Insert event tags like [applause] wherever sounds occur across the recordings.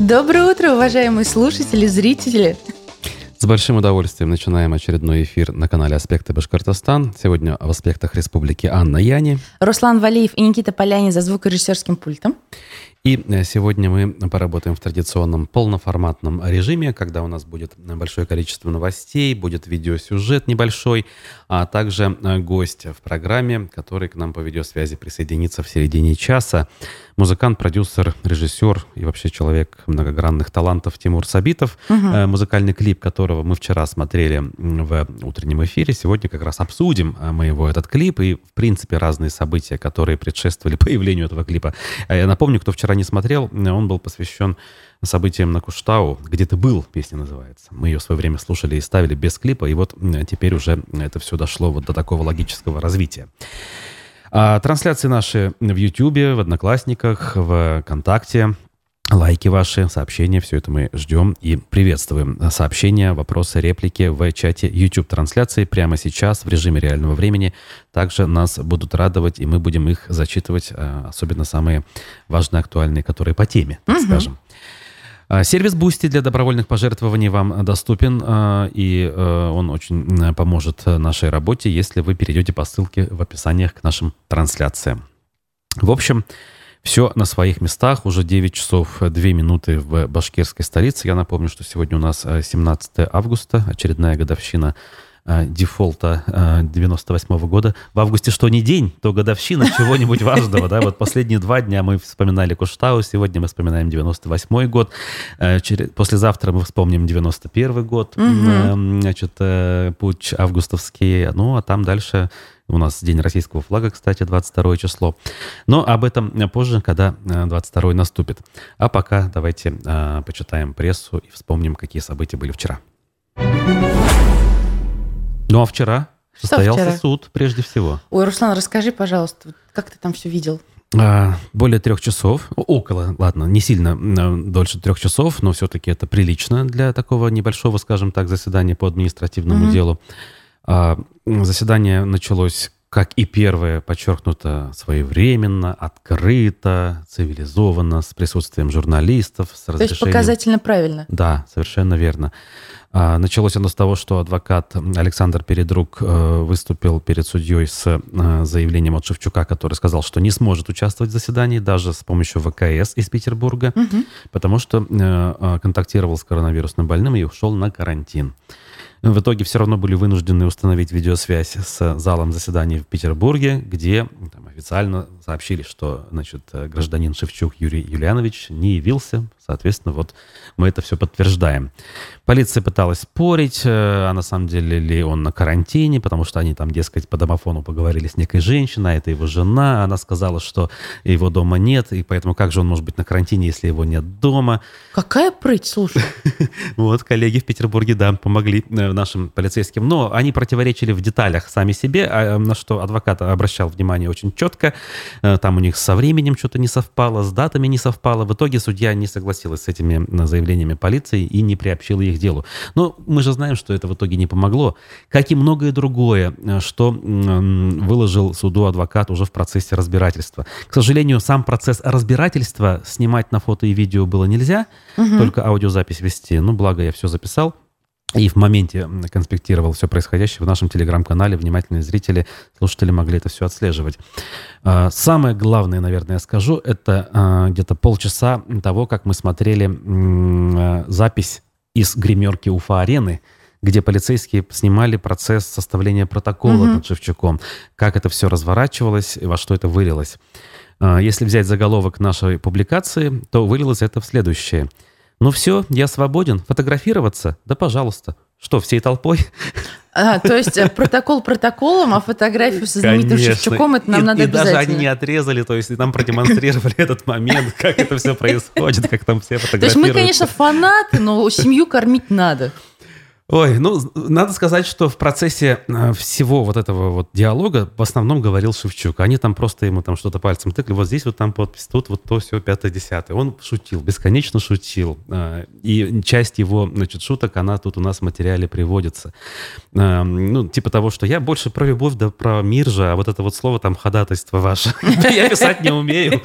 Доброе утро, уважаемые слушатели, зрители. С большим удовольствием начинаем очередной эфир на канале «Аспекты Башкортостан». Сегодня в «Аспектах Республики» Анна Яни. Руслан Валеев и Никита Полянин за звукорежиссерским пультом. И э, сегодня мы поработаем в традиционном полноформатном режиме, когда у нас будет большое количество новостей, будет видеосюжет небольшой, а также э, гость в программе, который к нам по видеосвязи присоединится в середине часа. Музыкант, продюсер, режиссер и вообще человек многогранных талантов Тимур Сабитов, угу. музыкальный клип которого мы вчера смотрели в утреннем эфире. Сегодня как раз обсудим мы его, этот клип, и в принципе разные события, которые предшествовали [laughs] появлению этого клипа. Я напомню, кто вчера вчера не смотрел, он был посвящен событиям на Куштау. «Где ты был?» песня называется. Мы ее в свое время слушали и ставили без клипа, и вот теперь уже это все дошло вот до такого логического развития. А трансляции наши в Ютьюбе, в Одноклассниках, в ВКонтакте. Лайки ваши, сообщения, все это мы ждем и приветствуем. Сообщения, вопросы, реплики в чате YouTube-трансляции прямо сейчас в режиме реального времени. Также нас будут радовать, и мы будем их зачитывать, э, особенно самые важные, актуальные, которые по теме, так угу. скажем. А, сервис Boosty для добровольных пожертвований вам доступен, э, и э, он очень поможет нашей работе, если вы перейдете по ссылке в описаниях к нашим трансляциям. В общем, все на своих местах. Уже 9 часов 2 минуты в башкирской столице. Я напомню, что сегодня у нас 17 э, августа, очередная годовщина э, дефолта 98 -го года. В августе что не день, то годовщина чего-нибудь важного. Да? Вот последние два дня мы вспоминали Куштау, сегодня мы вспоминаем 98 год. Э, послезавтра мы вспомним 91 год, значит, путь августовский. Ну, а там дальше у нас День российского флага, кстати, 22 число. Но об этом позже, когда 22 э, наступит. А пока давайте э, почитаем прессу и вспомним, какие события были вчера. Ну а вчера Что состоялся вчера? суд, прежде всего. Ой, Руслан, расскажи, пожалуйста, как ты там все видел? А, более трех часов, около, ладно, не сильно дольше трех часов, но все-таки это прилично для такого небольшого, скажем так, заседания по административному mm-hmm. делу. А, заседание началось, как и первое, подчеркнуто своевременно, открыто, цивилизованно, с присутствием журналистов, с разрешением... То есть показательно правильно. Да, совершенно верно. А, началось оно с того, что адвокат Александр Передрук э, выступил перед судьей с э, заявлением от Шевчука, который сказал, что не сможет участвовать в заседании даже с помощью ВКС из Петербурга, угу. потому что э, контактировал с коронавирусным больным и ушел на карантин. В итоге все равно были вынуждены установить видеосвязь с залом заседаний в Петербурге, где там, официально сообщили, что значит, гражданин Шевчук Юрий Юлианович не явился. Соответственно, вот мы это все подтверждаем. Полиция пыталась спорить, э, а на самом деле ли он на карантине, потому что они там, дескать, по домофону поговорили с некой женщиной, а это его жена. Она сказала, что его дома нет, и поэтому как же он может быть на карантине, если его нет дома? Какая прыть, слушай. [laughs] Вот, коллеги в Петербурге, да, помогли э, нашим полицейским. Но они противоречили в деталях сами себе, а, на что адвокат обращал внимание очень четко. Э, там у них со временем что-то не совпало, с датами не совпало. В итоге судья не согласилась с этими заявлениями полиции и не приобщила их делу. Но мы же знаем, что это в итоге не помогло. Как и многое другое, э, что выложил суду адвокат уже в процессе разбирательства. К сожалению, сам процесс разбирательства снимать на фото и видео было нельзя, угу. только аудиозапись вести. Ну, благо я все записал. И в моменте конспектировал все происходящее в нашем телеграм-канале. Внимательные зрители, слушатели могли это все отслеживать. А, самое главное, наверное, я скажу, это а, где-то полчаса того, как мы смотрели а, запись из гримерки Уфа-арены, где полицейские снимали процесс составления протокола угу. над Шевчуком, как это все разворачивалось и во что это вылилось. Если взять заголовок нашей публикации, то вылилось это в следующее. «Ну все, я свободен. Фотографироваться? Да пожалуйста. Что, всей толпой?» А, то есть э, протокол протоколом, а фотографию со знаменитым Конечно. Шевчуком это нам и, надо и обязательно. даже они не отрезали, то есть нам продемонстрировали [laughs] этот момент, как это все происходит, как там все фотографируют. То есть мы, конечно, фанаты, но семью кормить надо. Ой, ну, надо сказать, что в процессе э, всего вот этого вот диалога в основном говорил Шевчук. Они там просто ему там что-то пальцем тыкали. Вот здесь вот там подпись, тут вот то, все, пятое, десятое. Он шутил, бесконечно шутил. Э, и часть его, значит, шуток, она тут у нас в материале приводится. Э, ну, типа того, что я больше про любовь, да про мир же, а вот это вот слово там ходатайство ваше. [laughs] Я писать не умею.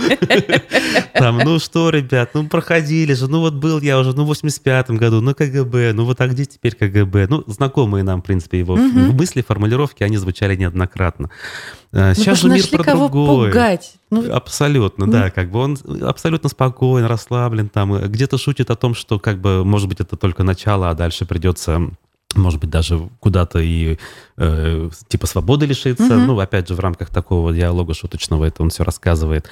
[laughs] Там, ну что, ребят, ну проходили же, ну вот был я уже, ну в 85-м году, ну КГБ, ну вот а где теперь КГБ? КГБ. Ну, знакомые нам, в принципе, его угу. мысли, формулировки, они звучали неоднократно. Э, ну, сейчас же мир про кого другое. Пугать. Ну, абсолютно, ну. да, как бы он абсолютно спокоен, расслаблен, там где-то шутит о том, что как бы, может быть, это только начало, а дальше придется может быть, даже куда-то и э, типа свободы лишиться. Угу. Ну, опять же, в рамках такого диалога шуточного это он все рассказывает.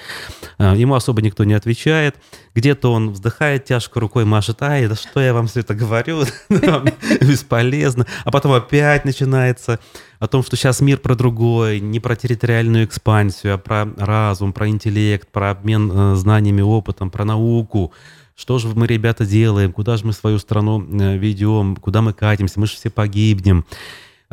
Э, ему особо никто не отвечает. Где-то он вздыхает тяжко рукой, машет, ай, да что я вам все это говорю? [laughs] Бесполезно. А потом опять начинается о том, что сейчас мир про другое, не про территориальную экспансию, а про разум, про интеллект, про обмен э, знаниями, опытом, про науку что же мы, ребята, делаем, куда же мы свою страну э, ведем, куда мы катимся, мы же все погибнем.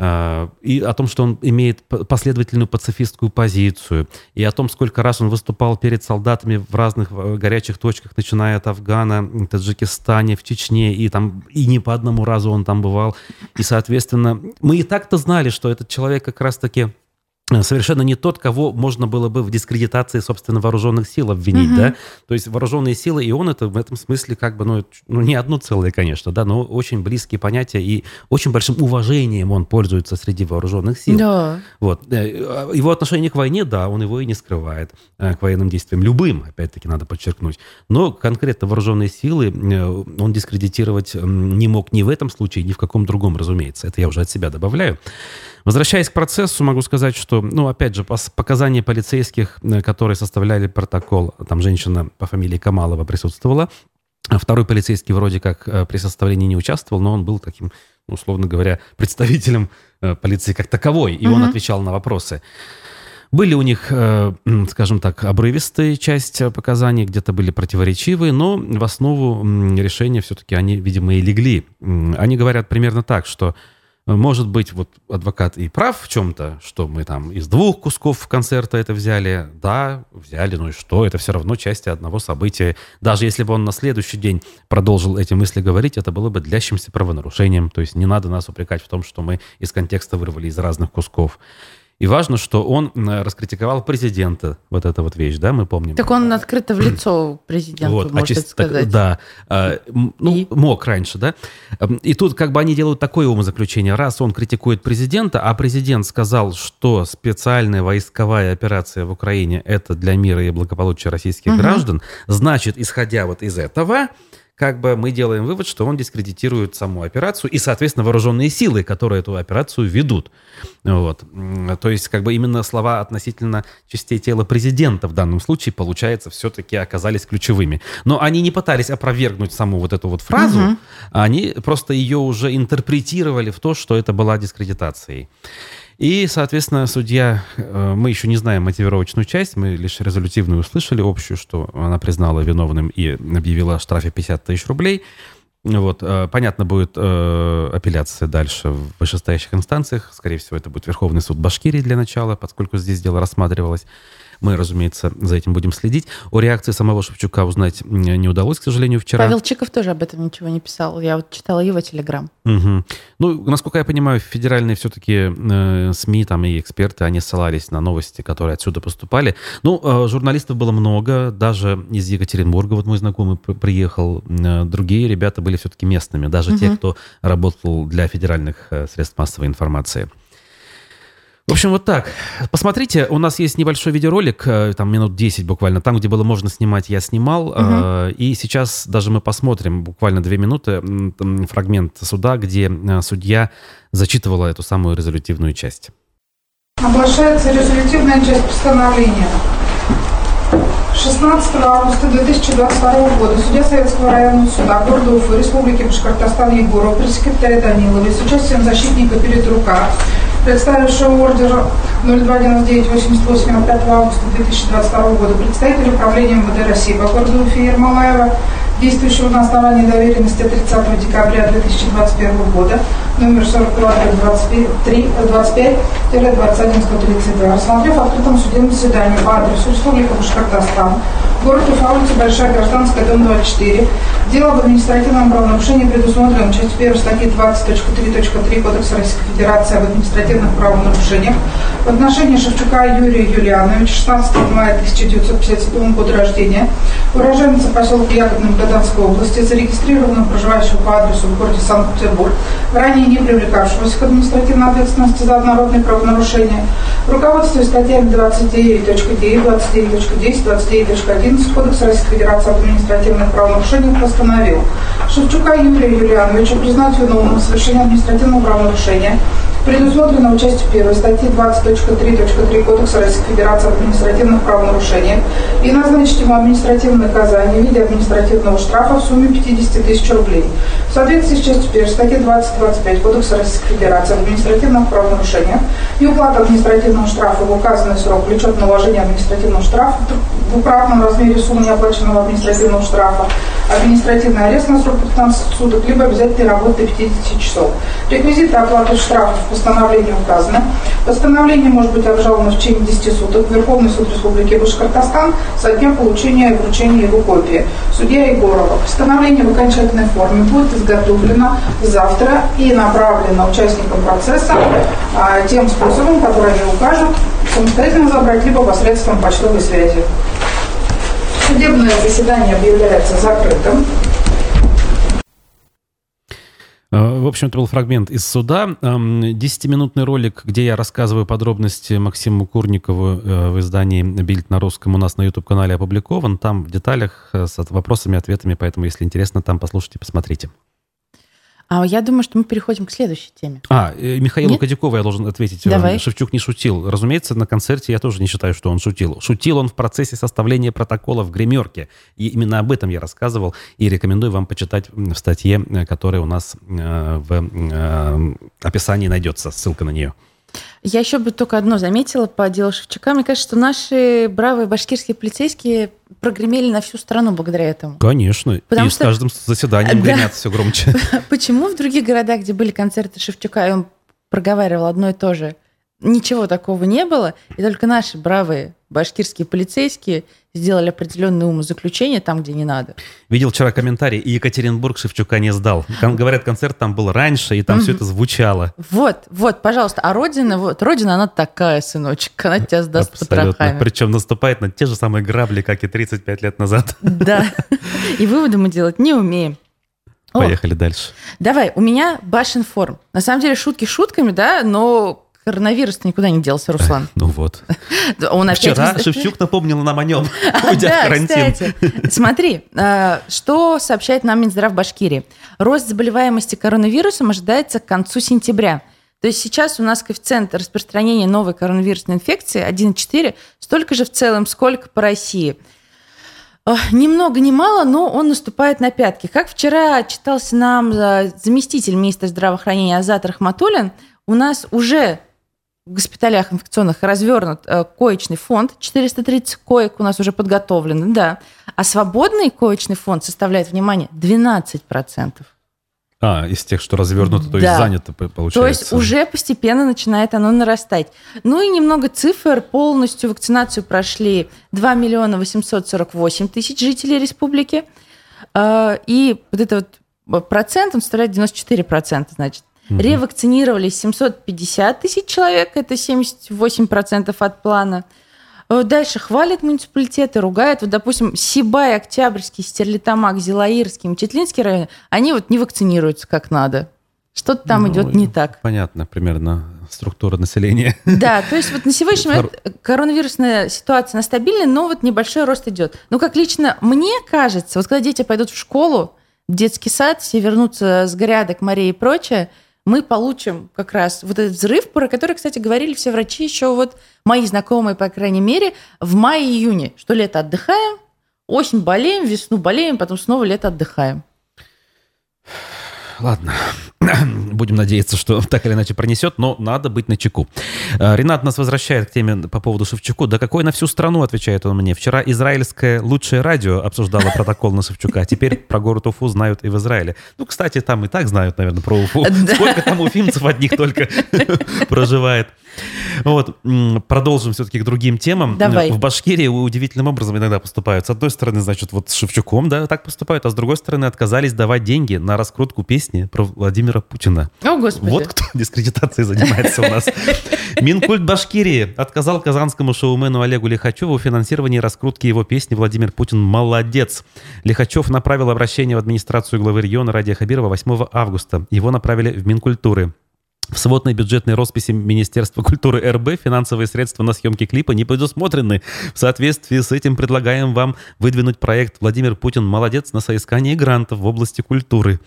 А, и о том, что он имеет последовательную пацифистскую позицию, и о том, сколько раз он выступал перед солдатами в разных э, горячих точках, начиная от Афгана, Таджикистане, в Чечне, и там и не по одному разу он там бывал. И, соответственно, мы и так-то знали, что этот человек как раз-таки совершенно не тот, кого можно было бы в дискредитации, собственно, вооруженных сил обвинить, угу. да, то есть вооруженные силы, и он это в этом смысле как бы, ну, ну, не одно целое, конечно, да, но очень близкие понятия и очень большим уважением он пользуется среди вооруженных сил. Да. Вот. Э, его отношение к войне, да, он его и не скрывает, э, к военным действиям, любым, опять-таки, надо подчеркнуть, но конкретно вооруженные силы э, он дискредитировать не мог ни в этом случае, ни в каком другом, разумеется, это я уже от себя добавляю. Возвращаясь к процессу, могу сказать, что, ну, опять же, показания полицейских, э, которые составляли протокол, там женщина по фамилии Камалова присутствовала, а второй полицейский вроде как э, при составлении не участвовал, но он был таким, условно говоря, [laughs] представителем э, полиции как таковой, и угу. он отвечал на вопросы. Были у них, скажем так, обрывистые часть показаний, где-то были противоречивые, но в основу решения все-таки они, видимо, и легли. Они говорят примерно так, что может быть, вот адвокат и прав в чем-то, что мы там из двух кусков концерта это взяли. Да, взяли, ну и что? Это все равно части одного события. Даже если бы он на следующий день продолжил эти мысли говорить, это было бы длящимся правонарушением. То есть не надо нас упрекать в том, что мы из контекста вырвали из разных кусков. И важно, что он раскритиковал президента, вот эта вот вещь, да, мы помним. Так он открыто в лицо президенту, вот, может а сказать. Да, а, ну, и? мог раньше, да. И тут как бы они делают такое умозаключение. Раз он критикует президента, а президент сказал, что специальная войсковая операция в Украине – это для мира и благополучия российских угу. граждан, значит, исходя вот из этого, как бы мы делаем вывод, что он дискредитирует саму операцию и, соответственно, вооруженные силы, которые эту операцию ведут. Вот. То есть, как бы именно слова относительно частей тела президента в данном случае, получается, все-таки оказались ключевыми. Но они не пытались опровергнуть саму вот эту вот фразу, угу. они просто ее уже интерпретировали в то, что это была дискредитацией. И, соответственно, судья, э, мы еще не знаем мотивировочную часть, мы лишь резолютивную услышали общую, что она признала виновным и объявила о штрафе 50 тысяч рублей. Вот, э, понятно, будет э, апелляция дальше в вышестоящих инстанциях. Скорее всего, это будет Верховный суд Башкирии для начала, поскольку здесь дело рассматривалось. Мы, разумеется, за этим будем следить. О реакции самого Шевчука узнать не удалось, к сожалению, вчера. Павел Чиков тоже об этом ничего не писал. Я вот читала его телеграм. Угу. Ну, насколько я понимаю, федеральные все-таки э, СМИ там и эксперты, они ссылались на новости, которые отсюда поступали. Ну, э, журналистов было много, даже из Екатеринбурга, вот мой знакомый приехал. Э, другие ребята были все-таки местными, даже угу. те, кто работал для федеральных э, средств массовой информации. В общем, вот так. Посмотрите, у нас есть небольшой видеоролик, э, там минут 10 буквально, там, где было можно снимать, я снимал. Угу. И сейчас даже мы посмотрим буквально две минуты фрагмент суда, где э, судья зачитывала эту самую резолютивную часть. Оглашается резолютивная часть постановления. 16 августа 2022 года судья Советского районного суда города Уфы Республики Башкортостан Егоров, пресс-секретарь Даниловой с участием защитника перед рука представившего ордер 029988 от 5 августа 2022 года представитель управления МВД России по городу Уфе Ермолаева действующего на основании доверенности 30 декабря 2021 года, номер 42-25-21-132, рассмотрев в открытом судебном заседании по адресу Республика Башкортостан, город Уфа, улица Большая, Гражданская, дом 24, дело об административном правонарушении предусмотрено часть 1 статьи 20.3.3 Кодекса Российской Федерации об административных правонарушениях. В отношении Шевчука Юрия Юлиановича 16 мая 1957 года рождения, уроженца поселка Ягодный Магаданской области, зарегистрированного проживающего по адресу в городе Санкт-Петербург, ранее не привлекавшегося к административной ответственности за однородные правонарушения, руководствуясь статьями 29.9, 29.10, 29.11 Кодекса Российской Федерации об административных правонарушениях постановил Шевчука Юрия Юлиановича признать виновным в совершении административного правонарушения, предусмотренного частью 1 статьи 20.3.3 Кодекса Российской Федерации об административных правонарушениях и назначить ему административное наказание в виде административного штрафа в сумме 50 тысяч рублей. В соответствии с частью 1 статьи 20.25 Кодекса Российской Федерации об административных правонарушениях и уплата административного штрафа в указанный срок влечет на уложение административного штрафа в управном размере суммы неоплаченного административного штрафа, административный арест на срок 15 суток, либо обязательной работы 50 часов. Реквизиты оплаты штрафов в постановлении указаны. Постановление может быть обжаловано в течение 10 суток в Верховный суд Республики Башкортостан со дня получения и вручения его копии. Судья Егорова. Постановление в окончательной форме будет изготовлено завтра и направлено участникам процесса а, тем способом, который они укажут, самостоятельно забрать, либо посредством почтовой связи. Судебное заседание объявляется закрытым. Э, в общем, это был фрагмент из суда. Десятиминутный ролик, где я рассказываю подробности Максиму Курникову э, в издании «Бильд на русском» у нас на YouTube-канале опубликован. Там в деталях э, с вопросами и ответами, поэтому, если интересно, там послушайте, посмотрите. А я думаю, что мы переходим к следующей теме. А, э, Михаилу Нет? Кадякову я должен ответить. Давай. Шевчук не шутил. Разумеется, на концерте я тоже не считаю, что он шутил. Шутил он в процессе составления протокола в гримерке. И именно об этом я рассказывал. И рекомендую вам почитать в статье, э, которая у нас э, в описании найдется. Ссылка на нее. Я еще бы только одно заметила по делу Шевчука. Мне кажется, что наши бравые башкирские полицейские прогремели на всю страну благодаря этому. Конечно. Потому и что... с каждым заседанием [laughs] да. гремят все громче. [laughs] Почему в других городах, где были концерты Шевчука, и он проговаривал одно и то же, ничего такого не было, и только наши бравые башкирские полицейские сделали определенные умозаключения там, где не надо. Видел вчера комментарий, и Екатеринбург Шевчука не сдал. Говорят, концерт там был раньше, и там все это звучало. Вот, вот, пожалуйста. А Родина, вот, Родина, она такая, сыночек, она тебя сдаст Абсолютно. потрохами. Причем наступает на те же самые грабли, как и 35 лет назад. Да, и выводы мы делать не умеем. Поехали О, дальше. Давай, у меня Башинформ. На самом деле шутки шутками, да, но коронавирус никуда не делся, Руслан. Ну вот. Он опять... Вчера Шевчук напомнил нам о нем, [laughs] [laughs] уйдя в карантин. Смотри, э, что сообщает нам Минздрав Башкирии. Рост заболеваемости коронавирусом ожидается к концу сентября. То есть сейчас у нас коэффициент распространения новой коронавирусной инфекции 1,4, столько же в целом, сколько по России. Ни много ни мало, но он наступает на пятки. Как вчера читался нам э, заместитель министра здравоохранения Азат Рахматуллин, у нас уже в госпиталях инфекционных развернут э, коечный фонд, 430 коек у нас уже подготовлены, да. А свободный коечный фонд составляет, внимание, 12%. А, из тех, что развернуто, то да. есть занято, получается. То есть уже постепенно начинает оно нарастать. Ну и немного цифр. Полностью вакцинацию прошли 2 миллиона 848 тысяч жителей республики. Э, и вот этот вот процент, он составляет 94%, значит. Угу. Ревакцинировались 750 тысяч человек, это 78% от плана. Э, дальше хвалят муниципалитеты, ругают. Вот, допустим, Сибай, Октябрьский, Стерлитамак, Зилаирский, Мчетлинский район, они вот не вакцинируются как надо. Что-то там ну, идет не так. Понятно, примерно структура населения. Да, то есть вот на сегодняшний момент коронавирусная ситуация на стабильной, но вот небольшой рост идет. Но как лично мне кажется, вот когда дети пойдут в школу, в детский сад, все вернутся с грядок, морей и прочее, мы получим как раз вот этот взрыв, про который, кстати, говорили все врачи еще вот мои знакомые, по крайней мере, в мае-июне, что лето отдыхаем, осень болеем, весну болеем, потом снова лето отдыхаем. Ладно. [clears throat] Будем надеяться, что [laughs] так или иначе пронесет, но надо быть на чеку. Э, Ренат нас возвращает к теме по поводу Шевчуку. Да какой на всю страну, отвечает он мне. Вчера израильское лучшее радио обсуждало протокол на Шевчука. Теперь про город Уфу знают и в Израиле. Ну, кстати, там и так знают, наверное, про Уфу. [laughs] Сколько там уфимцев одних только [laughs] проживает. Вот, продолжим все-таки к другим темам. Давай. В Башкирии удивительным образом иногда поступают. С одной стороны, значит, вот с Шевчуком, да, так поступают, а с другой стороны, отказались давать деньги на раскрутку песни про Владимира Путина. О, Господи. Вот кто [laughs] дискредитацией занимается у нас. Минкульт Башкирии отказал казанскому шоумену Олегу Лихачеву в финансировании раскрутки его песни «Владимир Путин молодец». Лихачев направил обращение в администрацию главы региона Радия Хабирова 8 августа. Его направили в Минкультуры. В сводной бюджетной росписи Министерства культуры РБ финансовые средства на съемки клипа не предусмотрены. В соответствии с этим предлагаем вам выдвинуть проект «Владимир Путин молодец» на соискание грантов в области культуры.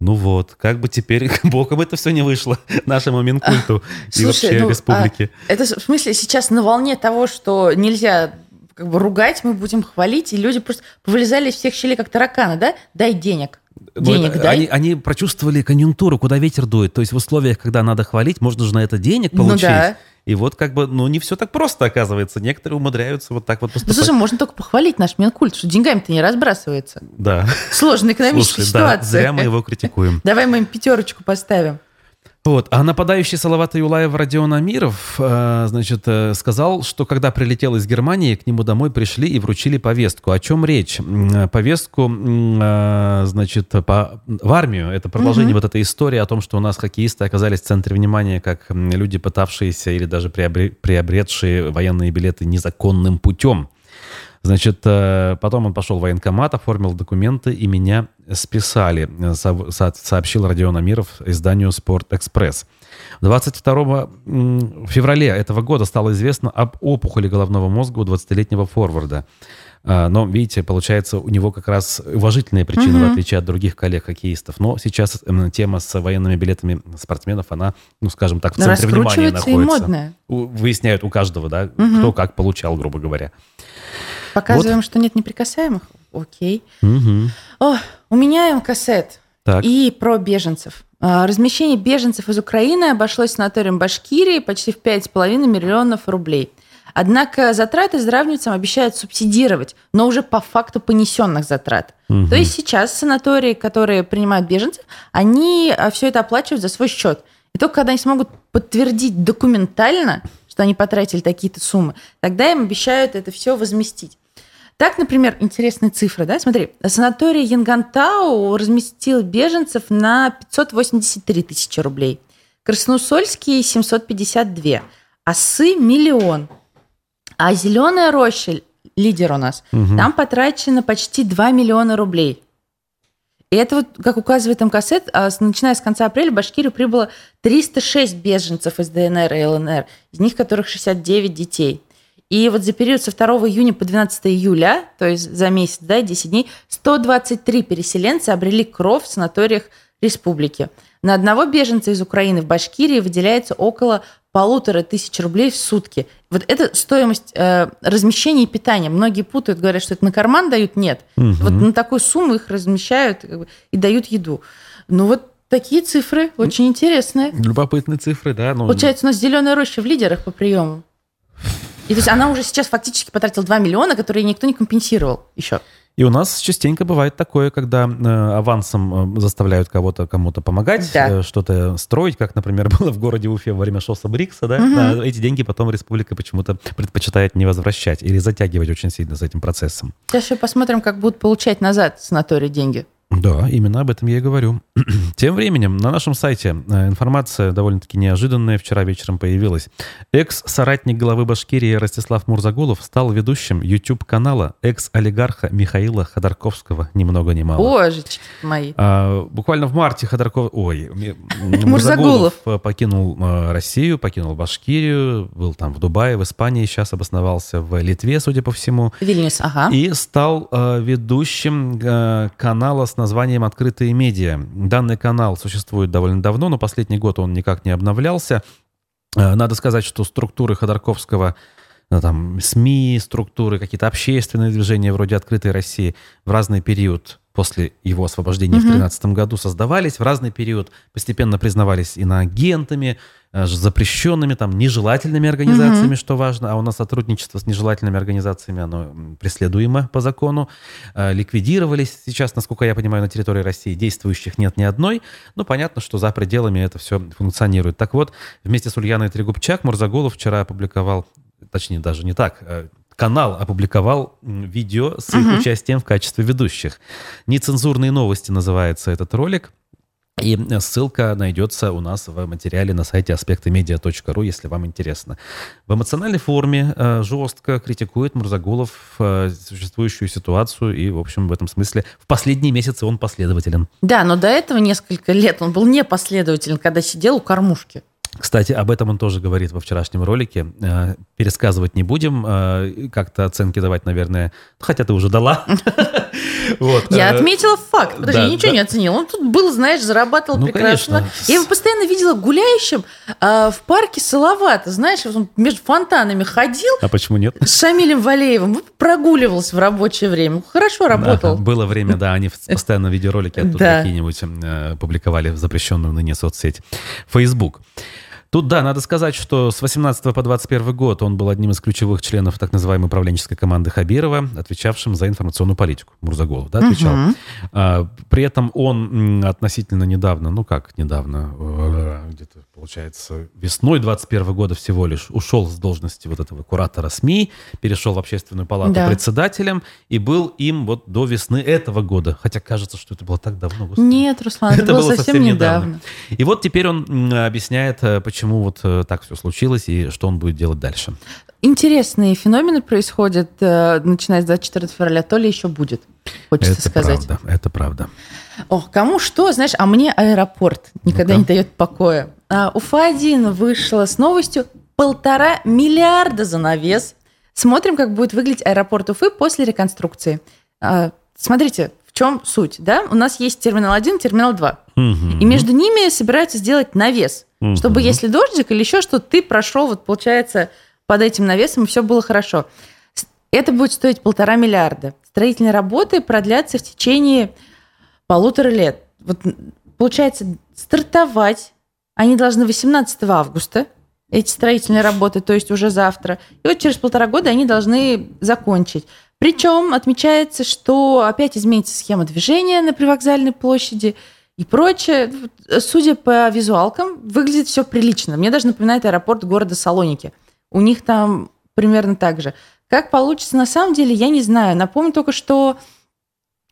Ну вот, как бы теперь [laughs] боком это все не вышло нашему Минкульту и вообще ну, республике. а это в смысле сейчас на волне того, что нельзя как бы ругать, мы будем хвалить, и люди просто повылезали из всех щелей, как тараканы, да? Дай денег. Ну, Денег это- дай. Они, они прочувствовали конъюнктуру, куда ветер дует. То есть в условиях, когда надо хвалить, можно же на это денег Ну получить. да. И вот как бы, ну, не все так просто оказывается. Некоторые умудряются вот так вот Ну, поступать. слушай, можно только похвалить наш Минкульт, что деньгами-то не разбрасывается. да. Сложная экономическая Слушай, да, ситуация. зря мы его критикуем. Давай мы им пятерочку поставим. Вот. А нападающий Салават Юлаев Родион Амиров, э, значит, э, сказал, что когда прилетел из Германии, к нему домой пришли и вручили повестку. О чем речь? Э, Повестку, э, значит, по, в армию. Это продолжение вот этой истории о том, что у нас хоккеисты оказались в центре внимания, как люди, пытавшиеся или даже приобре- приобретшие военные билеты незаконным путем. Значит, э, потом он пошел в военкомат, оформил документы, и меня списали, э, со- со- сообщил Родион Амиров изданию «Спорт-экспресс». 22 м, февраля этого года стало известно об опухоли головного мозга у 20-летнего форварда. А, Но, видите, получается, у него как раз уважительные причины, в отличие от других коллег-хоккеистов. Но сейчас тема с военными билетами спортсменов, она, ну, скажем так, в центре внимания раскручивается и находится. модная. Выясняют у каждого, да, кто как получал, грубо говоря. Показываем, что нет неприкасаемых? Окей. Мгм. О, у меня. Так. И про беженцев. А, Размещение беженцев из Украины обошлось санаторием Башкирии почти в 5,5 миллионов рублей. Однако затраты здравницам обещают субсидировать, но уже по факту понесенных затрат. То есть сейчас санатории, которые принимают беженцев, они все это оплачивают за свой счет. И только когда они смогут подтвердить документально, что они потратили такие-то суммы, тогда им обещают это все возместить. Так, например, интересная цифра, да, смотри, санаторий Янгантау разместил беженцев на 583 тысячи рублей, Красносольский 752, Осы – миллион, а Зеленая роща, лидер у нас, там потрачено почти 2 миллиона рублей. И это вот, как указывает МКСЭТ, а начиная с конца апреля в Башкирию прибыло 306 беженцев из ДНР и ЛНР, из них которых 69 детей. И вот за период со 2 июня по 12 июля, то есть за месяц, да, 10 дней, 123 переселенца обрели кров в санаториях республики. На одного беженца из Украины в Башкирии выделяется около полутора тысяч рублей в сутки. Вот это стоимость э, размещения и питания. Многие путают, говорят, что это на карман дают. Нет. Вот на такую сумму их размещают как бы, и дают еду. Ну вот такие цифры очень интересные. Любопытные цифры, да. Ну, Получается, у нас зеленая роща в лидерах по приему. И то есть она уже сейчас фактически потратила 2 миллиона, которые никто не компенсировал еще. И у нас частенько бывает такое, когда э, авансом э, заставляют кого-то кому-то помогать, Да. э, что-то строить, как, например, [laughs] было в городе Уфе во время Шосса Брикса, да? А эти деньги потом республика почему-то предпочитает не возвращать или затягивать очень сильно с этим процессом. Сейчас еще посмотрим, как будут получать назад санатории деньги. Да, именно об этом я и говорю. [clears throat] Тем временем на нашем сайте э, информация довольно-таки неожиданная вчера вечером появилась. Экс-соратник главы Башкирии Ростислав Мурзагулов стал ведущим YouTube-канала экс-олигарха Михаила Ходорковского, ни много ни мало. Божечки мои. А, буквально в марте Ходорков... Ой, [laughs] Мурзагулов. Э, покинул э, Россию, покинул Башкирию, был там в Дубае, в Испании, сейчас обосновался в Литве, судя по всему. Вильнюс, ага. И стал ведущим канала с названием «Открытые медиа». Данный канал существует довольно давно, но последний год он никак не обновлялся. Э, надо сказать, что структуры Ходорковского, э, там, СМИ, структуры, какие-то общественные движения вроде «Открытой России» в разный период после его освобождения угу. в 2013 году создавались в разный период, постепенно признавались иноагентами, э, запрещенными, там, нежелательными организациями, угу. что важно, а у нас сотрудничество с нежелательными организациями, оно преследуемо по закону, э, ликвидировались сейчас, насколько я понимаю, на территории России, действующих нет ни одной, ну, понятно, что за пределами это все функционирует. Так вот, вместе с Ульяной Трегубчак Мурзагулов вчера опубликовал точнее даже не так, э, канал опубликовал видео с их угу. участием в качестве ведущих. «Нецензурные новости» называется этот ролик. И ссылка найдется у нас в материале на сайте аспектымедиа.ру, если вам интересно. В эмоциональной форме э, жестко критикует Мурзагулов э, существующую ситуацию, и, в общем, в этом смысле в последние месяцы он последователен. Да, но до этого несколько лет он был непоследователен, когда сидел у кормушки. Кстати, об этом он тоже говорит во вчерашнем ролике. Э, пересказывать не будем, э, как-то оценки давать, наверное, хотя ты уже дала. [laughs] Я э, отметила факт, подожди, я ничего не оценила. Он тут был, знаешь, зарабатывал ну, прекрасно. Я его постоянно видела гуляющим в парке Салавата, знаешь, он между фонтанами ходил. А почему нет? С Шамилем Валеевым прогуливался в рабочее время. Хорошо работал. было время, да, они [laughs] постоянно видеоролики оттуда какие-нибудь публиковали в запрещенную ныне соцсеть Facebook. Тут, да, надо сказать, что с 18 по 21 год он был одним из ключевых членов так называемой управленческой команды Хабирова, отвечавшим за информационную политику. Мурзаголов, да, отвечал. Угу. А, при этом он относительно недавно, ну как недавно, э, где-то, получается, весной 21 года всего лишь ушел с должности вот этого куратора СМИ, перешел в общественную палату да. председателем и был им вот до весны этого года. Хотя кажется, что это было так давно. Господи. Нет, Руслан, [laughs] это, это было, было совсем, совсем недавно. недавно. И вот теперь он объясняет, почему почему вот э, так все случилось и что он будет делать дальше. Интересные феномены происходят, э, начиная с 24 февраля, то ли еще будет, хочется это сказать. Правда, это правда. Ох, кому что, знаешь, а мне аэропорт никогда ну не дает покоя. А, Уфа-1 вышла с новостью полтора миллиарда за навес. Смотрим, как будет выглядеть аэропорт Уфы после реконструкции. А, смотрите, в чем суть, да? У нас есть терминал 1, терминал 2. Угу. И между ними собираются сделать навес. Угу. Чтобы если дождик или еще что, ты прошел, вот получается, под этим навесом, и все было хорошо. Это будет стоить полтора миллиарда. Строительные работы продлятся в течение полутора лет. Вот, получается, стартовать они должны 18 августа, эти строительные работы, то есть уже завтра. И вот через полтора года они должны закончить. Причем отмечается, что опять изменится схема движения на привокзальной площади – и прочее. Судя по визуалкам, выглядит все прилично. Мне даже напоминает аэропорт города Салоники. У них там примерно так же. Как получится на самом деле, я не знаю. Напомню только, что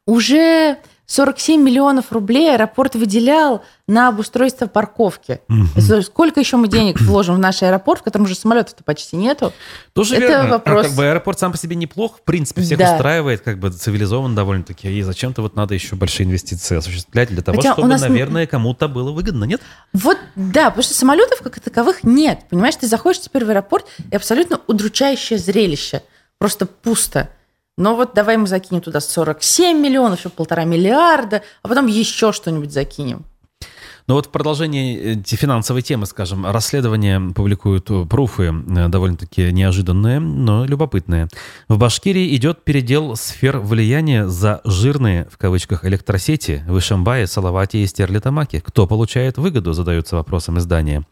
уже 47 миллионов рублей аэропорт выделял на обустройство парковки. Угу. Сколько еще мы денег вложим в наш аэропорт, в котором уже самолетов-то почти нету? Тоже Это верно. вопрос. А как бы аэропорт сам по себе неплох, в принципе, всех да. устраивает, как бы цивилизован довольно-таки. И зачем-то вот надо еще большие инвестиции осуществлять для того, Хотя чтобы, нас... наверное, кому-то было выгодно, нет? Вот, да, потому что самолетов как таковых нет. Понимаешь, ты заходишь теперь в аэропорт, и абсолютно удручающее зрелище. Просто пусто. Но вот давай мы закинем туда 47 миллионов, еще полтора миллиарда, а потом еще что-нибудь закинем. Но вот в продолжении э, финансовой темы, скажем, расследования публикуют э, пруфы э, довольно-таки неожиданные, но любопытные. В Башкирии идет передел сфер влияния за жирные, в кавычках, электросети в Ишамбае, Салавате и Стерлитамаке. Кто получает выгоду, задаются вопросом издания.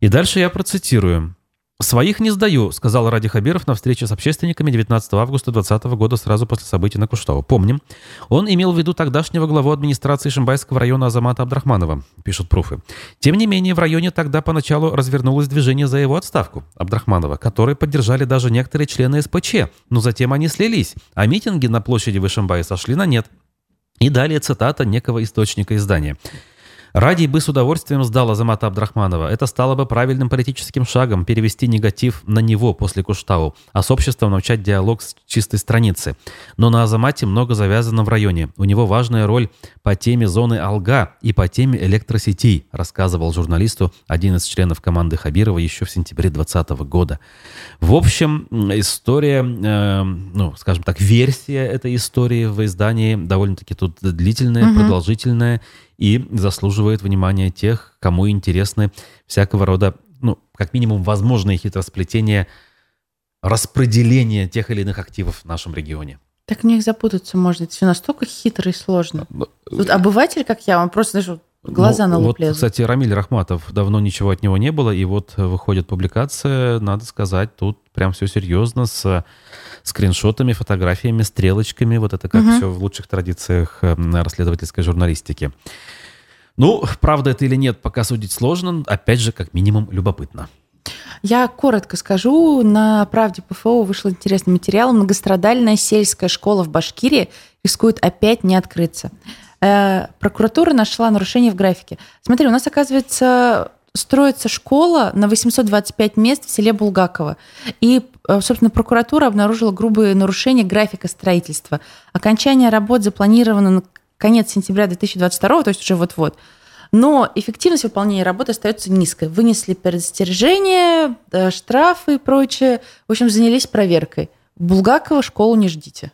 И дальше я процитирую. «Своих не сдаю», — сказал Ради Хабиров на встрече с общественниками 19 августа 2020 года сразу после событий на Куштау. Помним, он имел в виду тогдашнего главу администрации Шимбайского района Азамата Абдрахманова, пишут пруфы. Тем не менее, в районе тогда поначалу развернулось движение за его отставку Абдрахманова, которое поддержали даже некоторые члены СПЧ, но затем они слились, а митинги на площади в Ишимбае сошли на нет. И далее цитата некого источника издания. Ради бы с удовольствием сдал Азамата Абдрахманова. Это стало бы правильным политическим шагом перевести негатив на него после Куштау, а с обществом начать диалог с чистой страницы. Но на Азамате много завязано в районе. У него важная роль по теме зоны Алга и по теме электросетей, рассказывал журналисту один из членов команды Хабирова еще в сентябре 2020 года. В общем, история, э, ну, скажем так, версия этой истории в издании довольно-таки тут длительная, угу. продолжительная и заслуживает внимания тех, кому интересны всякого рода, ну, как минимум, возможные хитросплетения распределения тех или иных активов в нашем регионе. Так в них запутаться можно. Это все настолько хитро и сложно. Тут обыватель, как я, он просто знаешь, глаза ну, на лоб вот, лезут. кстати, Рамиль Рахматов, давно ничего от него не было, и вот выходит публикация, надо сказать, тут прям все серьезно, с скриншотами, фотографиями, стрелочками, вот это как Мгм. все в лучших традициях э, расследовательской журналистики. Ну, правда это или нет, пока судить сложно, опять же, как минимум, любопытно. Я коротко скажу. На «Правде ПФО» вышел интересный материал. Многострадальная сельская школа в Башкирии рискует опять не открыться. Э, Прокуратура нашла нарушение в графике. Смотри, у нас, оказывается, строится школа на 825 мест в селе Булгаково. И, э, собственно, прокуратура обнаружила грубые нарушения графика строительства. Окончание работ запланировано на конец сентября 2022, то есть уже вот-вот. Но эффективность выполнения работы остается низкой. Вынесли предостережение, э, штрафы и прочее. В общем, занялись проверкой. Булгакова школу не ждите.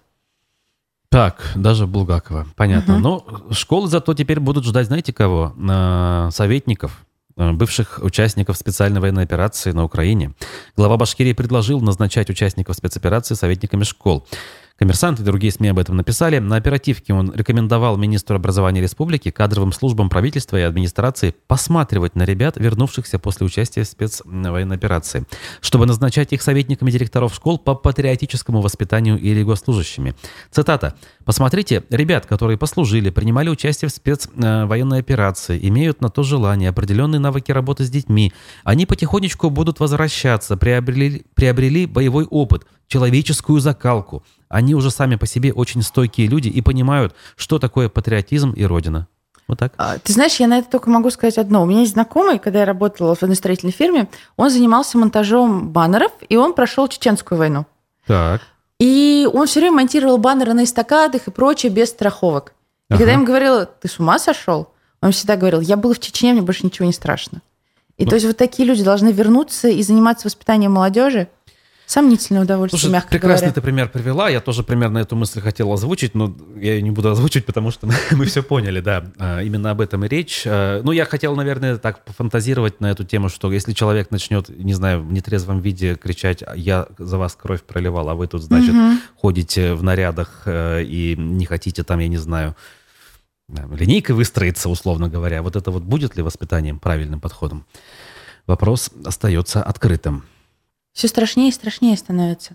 Так, даже Булгакова, понятно. Мгм. Но школы зато теперь будут ждать, знаете кого? Э, Советников, бывших участников специальной военной операции на Украине. Глава Башкирии предложил назначать участников спецоперации советниками школ. Коммерсант и другие СМИ об этом написали. На оперативке он рекомендовал министру образования республики, кадровым службам правительства и администрации посматривать на ребят, вернувшихся после участия в спецвоенной операции, чтобы назначать их советниками директоров школ по патриотическому воспитанию или госслужащими. Цитата. «Посмотрите, ребят, которые послужили, принимали участие в спецвоенной операции, имеют на то желание, определенные навыки работы с детьми. Они потихонечку будут возвращаться, приобрели, приобрели боевой опыт, человеческую закалку. Они уже сами по себе очень стойкие люди и понимают, что такое патриотизм и родина». Вот так. А, Ты знаешь, я на это только могу сказать одно. У меня есть знакомый, когда я работала в одной строительной фирме, он занимался монтажом баннеров, и он прошел чеченскую войну. Так. И он все время монтировал баннеры на эстакадах и прочее без страховок. И Ага. когда я ему говорила, ты с ума сошел? Он всегда говорил, я был в Чечне, мне больше ничего не страшно. И Ну. то есть вот такие люди должны вернуться и заниматься воспитанием молодежи. Сомнительное удовольствие, Слушай, мягко прекрасный говоря. ты пример привела. Я тоже примерно эту мысль хотел озвучить, но я ее не буду озвучивать, потому что [laughs] мы все поняли, да. А, Именно об этом и речь. А, Ну, я хотел, наверное, так пофантазировать на эту тему, что если человек начнет, не знаю, в нетрезвом виде кричать, я за вас кровь проливал, а вы тут, значит, Мгм. ходите в нарядах э, и не хотите там, я не знаю, линейкой выстроиться, условно говоря. Вот это вот будет ли воспитанием правильным подходом? Вопрос остается открытым. Все страшнее и страшнее становится.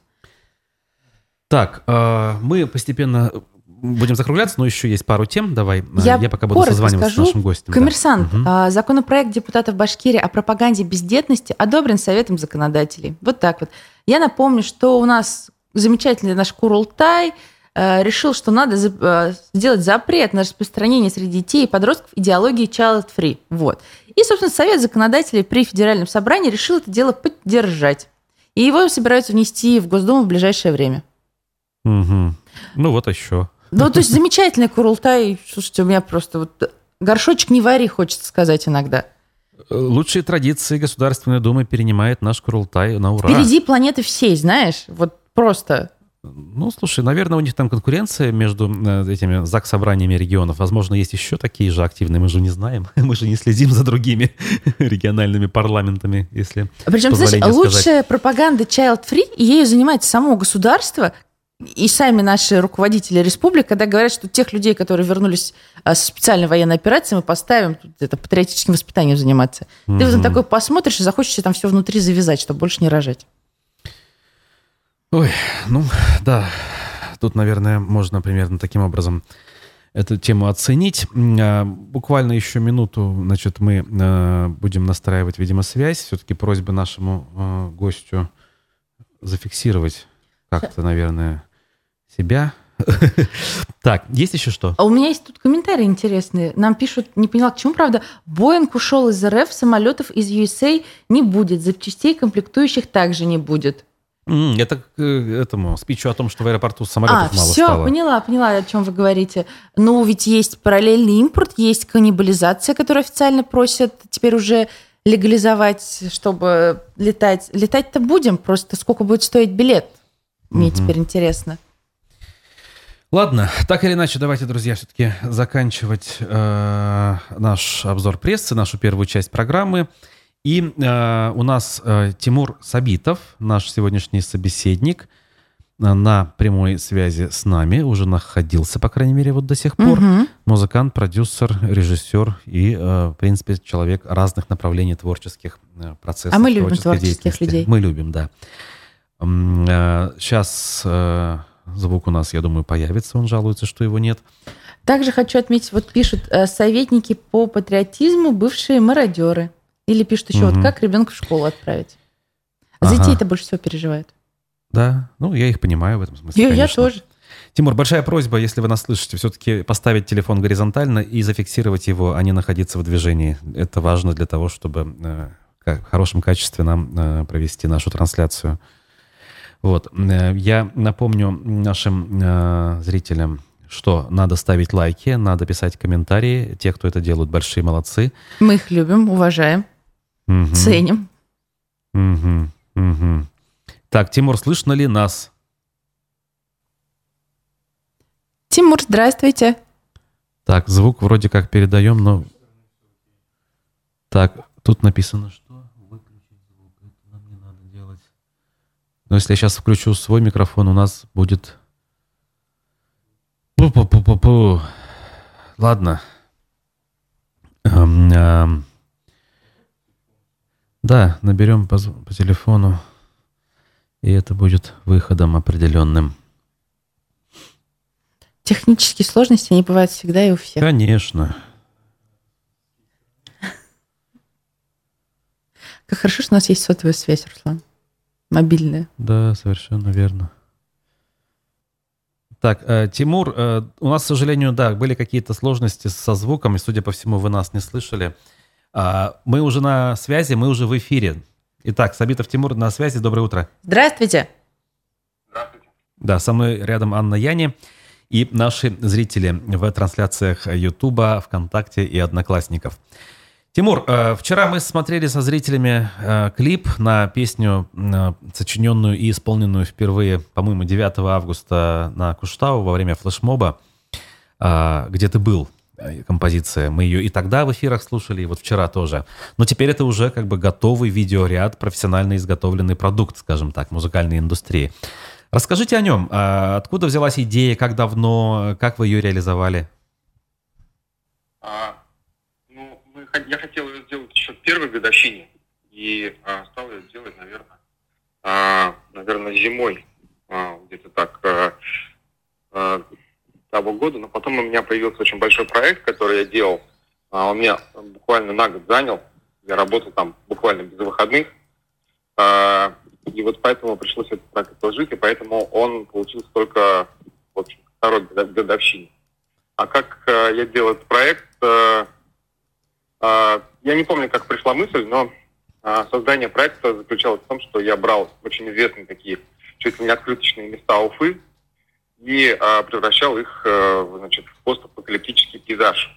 Так, э, мы постепенно будем закругляться, но еще есть пару тем. Давай, э, Я я, пока буду созваниваться скажу. с нашим гостем. да. Коммерсант. Мгм. а, Законопроект депутатов Башкирии о пропаганде бездетности одобрен Советом законодателей. Вот так вот. Я напомню, что у нас замечательный наш Курултай э, решил, что надо сделать запрет на распространение среди детей и подростков идеологии child free. Вот. И, собственно, Совет законодателей при Федеральном собрании решил это дело поддержать. И его собираются внести в Госдуму в ближайшее время. Мгм. Ну вот еще. Ну, то есть замечательный Курултай. Слушайте, у меня просто вот горшочек не вари, хочется сказать иногда. Лучшие традиции Государственной Думы перенимает наш Курултай на ура. Впереди планеты всей, знаешь, вот просто. Ну, слушай, наверное, у них там конкуренция между э, этими ЗАГС-собраниями регионов. Возможно, есть еще такие же активные, мы же не знаем. [laughs] Мы же не следим за другими [laughs] региональными парламентами, если Причем, знаешь, позволение лучшая сказать. пропаганда child free, и ею занимается само государство, и сами наши руководители республик, когда говорят, что тех людей, которые вернулись а, с специальной военной операции, мы поставим это патриотическим воспитанием заниматься. Ты вот на такой посмотришь и захочешь там все внутри завязать, чтобы больше не рожать. Ой, ну да, тут, наверное, можно примерно таким образом эту тему оценить. А, Буквально еще минуту, значит, мы э, будем настраивать, видимо, связь. Все-таки просьба нашему э, гостю зафиксировать как-то, наверное, себя. [laughs] Так, есть еще что? А у меня есть тут комментарии интересные. Нам пишут, не поняла, к чему, правда, Боинг ушел из РФ, самолетов из USA не будет, запчастей комплектующих также не будет. Это к э, этому спичу о том, что в аэропорту самолетов а, мало все, стало. поняла, поняла, о чем вы говорите. Ну, ведь есть параллельный импорт, есть каннибализация, которую официально просят теперь уже легализовать, чтобы летать. Летать-то будем, просто сколько будет стоить билет. Мне Мгм. теперь интересно. Ладно, так или иначе, давайте, друзья, все-таки заканчивать э, наш обзор прессы, нашу первую часть программы. И э, у нас э, Тимур Сабитов, наш сегодняшний собеседник. на прямой связи с нами, уже находился, по крайней мере, вот до сих пор. Мгм. Музыкант, продюсер, режиссер и, э, в принципе, человек разных направлений творческих э, процессов. А мы любим творческих людей. Мы любим, да. Сейчас звук у нас, я думаю, появится. Он жалуется, что его нет. Также хочу отметить, вот пишут э, советники по патриотизму, бывшие мародеры. Или пишут еще, Мгм. вот как ребенка в школу отправить. Ага. За детей-то больше всего переживают. Да, ну, я их понимаю в этом смысле, Я, я конечно. тоже. Тимур, большая просьба, если вы нас слышите, все-таки поставить телефон горизонтально и зафиксировать его, а не находиться в движении. Это важно для того, чтобы э, в хорошем качестве нам э, провести нашу трансляцию. Вот. Э, Я напомню нашим э, зрителям, что надо ставить лайки, надо писать комментарии. Те, кто это делают, большие молодцы. Мы их любим, уважаем, Мгм. ценим. Мгм. Мгм. Так, Тимур, слышно ли нас? Тимур, здравствуйте. Так, звук вроде как передаем, но... Так, тут написано, что выключить звук. Это нам не надо делать. Но если я сейчас включу свой микрофон, у нас будет... Пу-пу-пу-пу-пу. Ладно. Эм, эм. Да, наберем по, по телефону, и это будет выходом определенным. Технические сложности, они бывают всегда и у всех. Конечно. Как хорошо, что у нас есть сотовая связь, Руслан. Мобильная. Да, совершенно верно. Так, э, Тимур, э, у нас, к сожалению, да, были какие-то сложности со звуком, и, судя по всему, вы нас не слышали. А, мы уже на связи, мы уже в эфире. Итак, Сабитов Тимур на связи. Доброе утро. Здравствуйте. Да, со мной рядом Анна Яни и наши зрители в трансляциях Ютуба, ВКонтакте и Одноклассников. Тимур, э, вчера мы смотрели со зрителями э, клип на песню, э, сочиненную и исполненную впервые, по-моему, 9 августа на Куштау во время флешмоба, где ты был, композиция. Мы ее и тогда в эфирах слушали, и вот вчера тоже. Но теперь это уже как бы готовый видеоряд, профессионально изготовленный продукт, скажем так, музыкальной индустрии. Расскажите о нем. А, Откуда взялась идея, как давно, как вы ее реализовали? А, ну, мы, я хотел ее сделать еще в первой годовщине, и а, стал ее делать, наверное, а, наверное, зимой, а, где-то так, а, а, того года. Но потом у меня появился очень большой проект, который я делал. А, он меня буквально на год занял. Я работал там буквально без выходных. А, и вот поэтому пришлось этот проект отложить, и поэтому он получился только в общем, второй годо- годовщине. А как э, я делал этот проект, э, э, я не помню, как пришла мысль, но создание проекта заключалось в том, что я брал очень известные такие чуть ли не открыточные места Уфы и э, превращал их в, значит, в постапокалиптический пейзаж.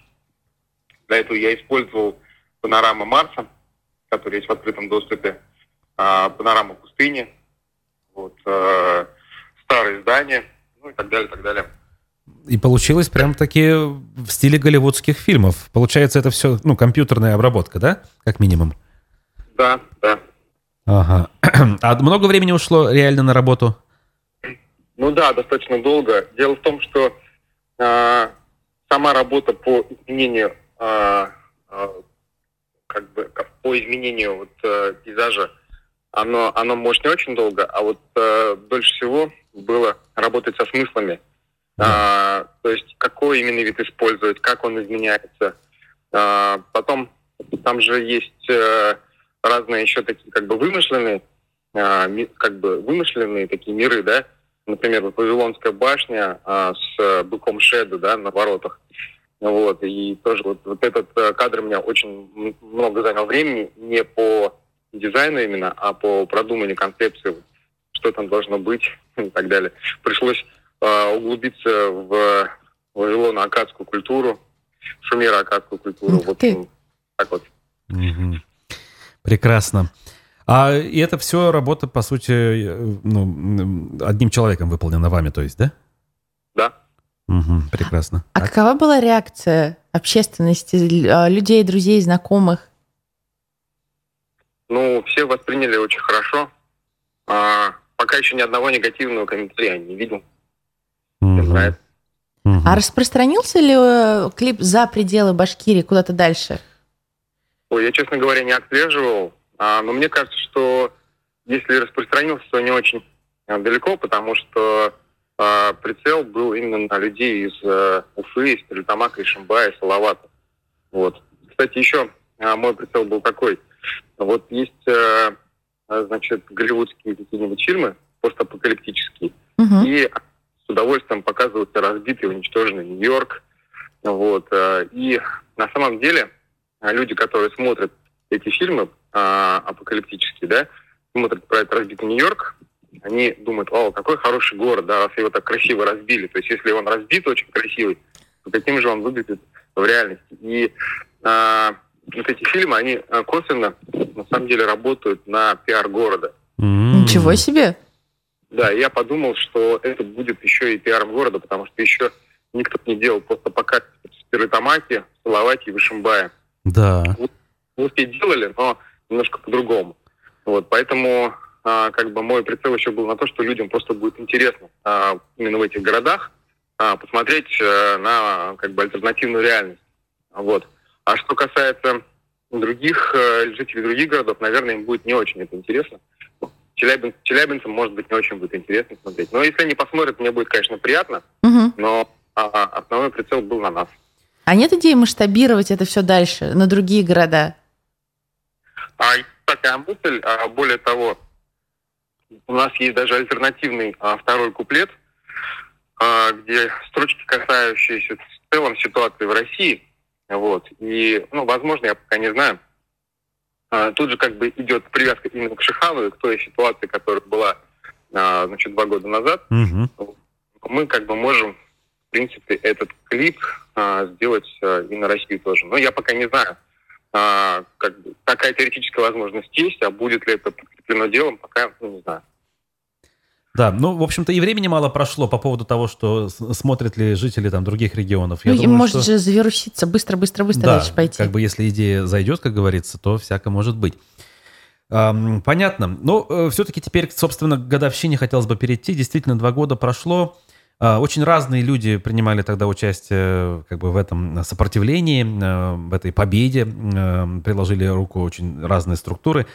Для этого я использовал панораму Марса, которая есть в открытом доступе, э, панораму пустыни, вот, э, старые здания, ну и так далее, так далее. И получилось прям таки в стиле голливудских фильмов. Получается, это все, ну, компьютерная обработка, да? Как минимум. Да, да. Ага. [clears throat] А много времени ушло реально на работу? Ну да, достаточно долго. Дело в том, что э, сама работа по изменению, э, э, как бы по изменению вот, э, пейзажа, оно, оно может не очень долго, а вот э, дольше всего было работать со смыслами. А, то есть какой именно вид использовать, как он изменяется. А, потом там же есть э, разные еще такие как бы вымышленные, ми- как бы вымышленные такие миры, да. Например, вот Вавилонская башня а, с э, быком Шеда, да, на воротах. Вот, и тоже вот, вот этот э, кадр у меня очень много занял времени, не по дизайну именно, а по продуманию концепции, что там должно быть [laughs] и так далее. Пришлось э, углубиться в вавилоно-акадскую культуру, шумеро-акадскую культуру. Ух Вот, ты. м, так вот. Мгм. Прекрасно. А и это все работа, по сути, э, ну, одним человеком выполнена вами, то есть, да? Да. Мгм, прекрасно. А Так. какова была реакция общественности, а, людей, друзей, знакомых? Ну, все восприняли очень хорошо. А, пока еще ни одного негативного комментария не видел. Нравится. Мгм. А распространился ли э, клип за пределы Башкирии куда-то дальше? Ой, я, честно говоря, не отслеживал, а, но мне кажется, что если распространился, то не очень а, далеко, потому что а, прицел был именно на людей из э, Уфы, из Стерлитамака, из Шимбая, из Салавата. Вот. Кстати, еще а, мой прицел был такой. Вот есть, э, а, значит, голливудские какие-нибудь фильмы, постапокалиптические, Мгм. и с удовольствием показывается разбитый, уничтоженный Нью-Йорк. Вот. э, И на самом деле а, люди, которые смотрят эти фильмы а, апокалиптические, да, смотрят про этот разбитый Нью-Йорк, они думают, о, какой хороший город, да, раз его так красиво разбили. То есть если он разбит очень красивый, то каким же он выглядит в реальности. И а, вот эти фильмы, они а, косвенно, на самом деле, работают на пиар города. Ничего себе. Да, и я подумал, что это будет еще и пиаром города, потому что еще никто не делал просто пока в Стерлитамаке, в Салавате и в Ишимбае. Да. Мы все делали, но немножко по-другому. Вот, поэтому а, как бы мой прицел еще был на то, что людям просто будет интересно а, именно в этих городах а, посмотреть э, на как бы альтернативную реальность. Вот. А что касается других э, жителей других городов, наверное, им будет не очень это интересно. Челябин, челябинцам, может быть, не очень будет интересно смотреть. Но если они посмотрят, мне будет, конечно, приятно, Мгм. но а, основной прицел был на нас. А нет идеи масштабировать это все дальше, на другие города? А такая мысль, а, более того, у нас есть даже альтернативный а, второй куплет, а, где строчки, касающиеся в целом ситуации в России. Вот. И, ну, возможно, я пока не знаю. А, тут же как бы идет привязка именно к Шихану и к той ситуации, которая была а, значит, два года назад. Мгм. Мы как бы можем, в принципе, этот клип а, сделать а, и на Россию тоже. Но я пока не знаю, а, как бы, какая теоретическая возможность есть, а будет ли это подкреплено делом, пока ну, не знаю. Да, ну, в общем-то, и времени мало прошло по поводу того, что смотрят ли жители там других регионов. Ну, Я и думаю, может что- же завируситься быстро-быстро-быстро да, дальше пойти. как бы если идея зайдет, как говорится, то всяко может быть. Ам, понятно. Но все-таки теперь, собственно, к годовщине хотелось бы перейти. Действительно, два года прошло. Очень разные люди принимали тогда участие как бы в этом сопротивлении, э, в этой победе, э, приложили руку очень разные структуры.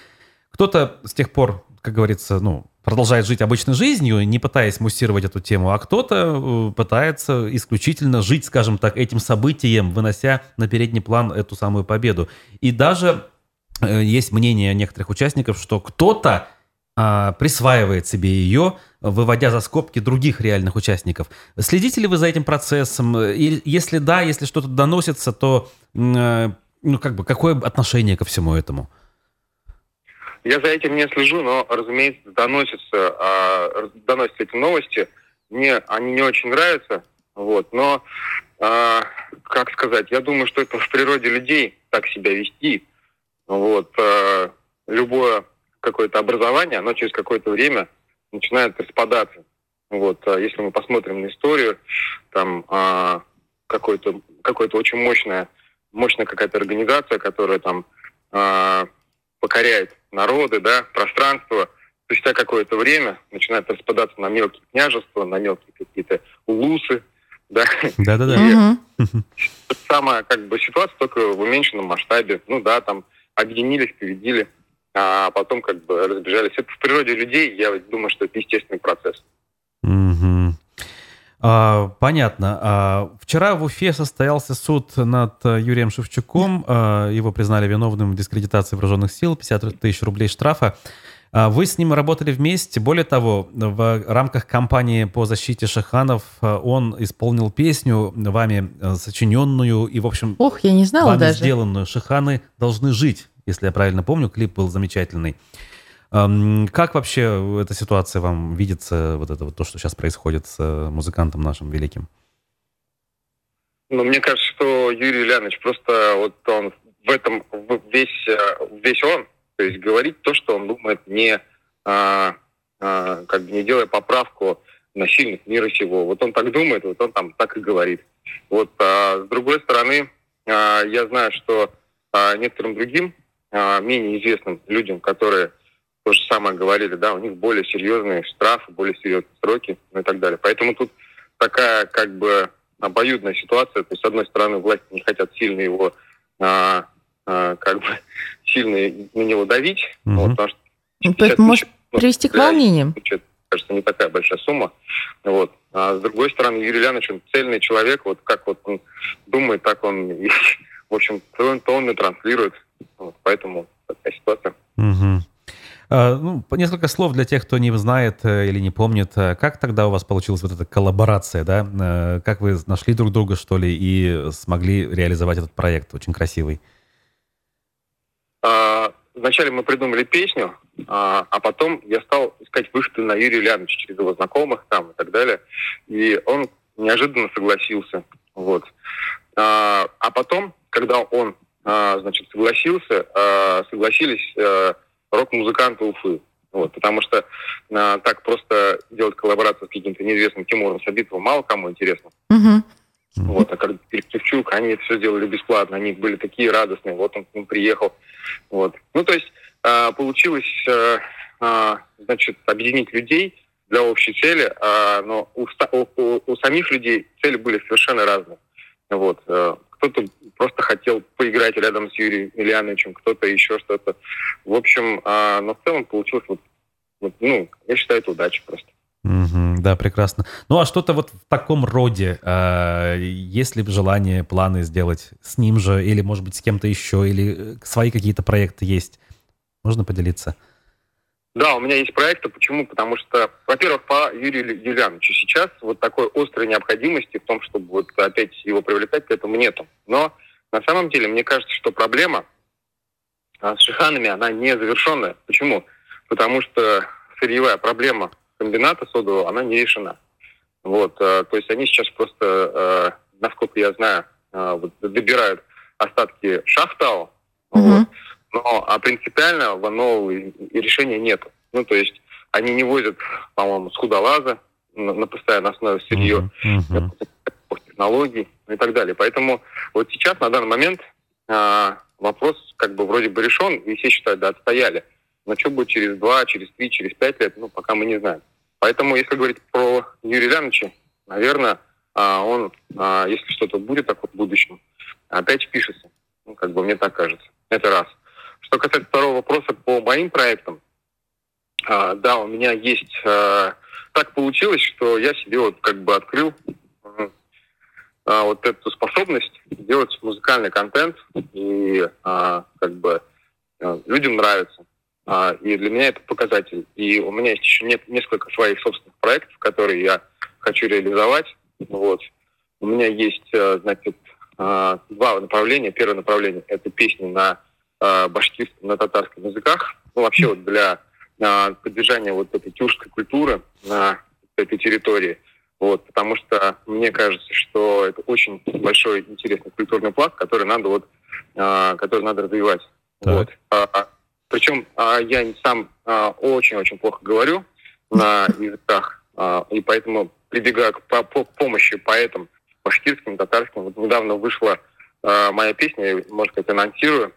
Кто-то с тех пор, как говорится, ну, продолжает жить обычной жизнью, не пытаясь муссировать эту тему, а кто-то э, пытается исключительно жить, скажем так, этим событием, вынося на передний план эту самую победу. И даже э, есть мнение некоторых участников, что кто-то а, присваивает себе ее, выводя за скобки других реальных участников. Следите ли вы за этим процессом? И если да, если что-то доносится, то э, ну, как бы, какое отношение ко всему этому? Я за этим не слежу, но, разумеется, доносятся, а, доносятся эти новости. Мне они не очень нравятся, вот, но, а, как сказать, я думаю, что это в природе людей так себя вести. Вот, а, любое какое-то образование, оно через какое-то время начинает распадаться. Вот, а если мы посмотрим на историю, там а, какой-то какой-то очень мощная мощная какая-то организация, которая там а, покоряет народы, да, пространство, спустя какое-то время начинает распадаться на мелкие княжества, на мелкие какие-то улусы, да. Да-да-да. Самая как бы ситуация только в уменьшенном масштабе. Ну да, там объединились, победили, а потом как бы разбежались. Это в природе людей, я думаю, что это естественный процесс. Мгм. А, понятно. А, вчера в Уфе состоялся суд над э, Юрием Шевчуком. А, его признали виновным в дискредитации вооруженных сил, 50 тысяч рублей штрафа. А, вы с ним работали вместе. Более того, в рамках кампании по защите Шаханов э, он исполнил песню, вами э, сочиненную и, в общем, Ох, я не знала вами даже. сделанную. Шиханы должны жить, если я правильно помню. Клип был замечательный. Ам, Как вообще эта ситуация вам видится, вот это вот то, что сейчас происходит с э, музыкантом нашим великим? Но мне кажется, что Юрий Ильянович просто вот он в этом весь, э, весь он, то есть говорит то, что он думает, не а, а, как бы не делая поправку на сильных мира сего. Вот он так думает, вот он там так и говорит. Вот а, с другой стороны, а, я знаю, что а, некоторым другим менее известным людям, которые то же самое говорили, да, у них более серьезные штрафы, более серьезные сроки ну и так далее. Поэтому тут такая как бы обоюдная ситуация. То есть, с одной стороны, власти не хотят сильно его а, а, как бы [laughs] сильно на него давить, угу. вот, потому что ну, это может ну, привести к волнениям. Кажется, не такая большая сумма. Вот. А с другой стороны, Юрий Лянович, он цельный человек, вот как вот он думает, так он, [laughs] в общем, то он и транслирует. Вот, поэтому такая ситуация. Угу. Ну, несколько слов для тех, кто не знает э, или не помнит. Э, как тогда у вас получилась вот эта коллаборация, да? Э, как вы нашли друг друга, что ли, и смогли реализовать этот проект очень красивый? А, вначале мы придумали песню, а, а потом я стал искать выходы на Юрия Ляновича через его знакомых там и так далее. И он неожиданно согласился. Вот. А, а потом, когда он значит, согласился, согласились рок-музыканты Уфы. Вот, потому что а, так просто делать коллаборацию с каким-то неизвестным Тимуром Сабитовым мало кому интересно. Угу. Вот, а как Кирчук, они это все сделали бесплатно, они были такие радостные, вот он к ним приехал. Вот. Ну, то есть а, получилось, а, а, значит, объединить людей для общей цели, а, но у, у, у самих людей цели были совершенно разные. Вот. Кто-то просто хотел поиграть рядом с Юрием Ильяновичем, кто-то еще что-то. В общем, а, но в целом получилось вот, вот, ну, я считаю, это удача просто. Угу, да, прекрасно. Ну а что-то вот в таком роде, э, есть ли желание, планы сделать с ним же, или, может быть, с кем-то еще, или э, свои какие-то проекты есть? Можно поделиться? Да, у меня есть проекты. Почему? Потому что, во-первых, по Юрию Юлиановичу сейчас вот такой острой необходимости в том, чтобы вот опять его привлекать к этому нету. Но на самом деле, мне кажется, что проблема а, с Шиханами, она не завершенная. Почему? Потому что сырьевая проблема комбината содового, она не решена. Вот, а, то есть они сейчас просто, а, насколько я знаю, вот, добирают остатки шахтау, угу. вот, но а принципиально нового решения нет. Ну, то есть они не возят, по-моему, с худолаза на, на постоянной основе сырье, uh-huh. технологий и так далее. Поэтому вот сейчас, на данный момент, а, вопрос как бы вроде бы решен, и все считают, да, отстояли. Но что будет через два, через три, через пять лет, ну, пока мы не знаем. Поэтому, если говорить про Юрия Ляновича, наверное, а, он, а, если что-то будет такое в будущем, опять пишется. Ну, как бы мне так кажется. Это раз. Что касается второго вопроса по моим проектам, а, да, у меня есть... А, так получилось, что я себе вот как бы открыл а, вот эту способность делать музыкальный контент, и как бы людям нравится. И для меня это показатель. И у меня есть еще несколько своих собственных проектов, которые я хочу реализовать. Вот. У меня есть, а, значит, два направления. Первое направление – это песни на э, башкирском, на татарском языках. Ну, вообще вот для э, поддержания вот этой тюркской культуры на этой территории. Вот, потому что мне кажется, что это очень большой интересный культурный пласт, который надо вот, э, который надо развивать. Так. Вот. А, причем а, я сам очень-очень плохо говорю на [laughs] языках, а, и поэтому прибегаю к, по, по помощи поэтам башкирским, татарским. Вот недавно вышла а, моя песня, может быть, анонсирую.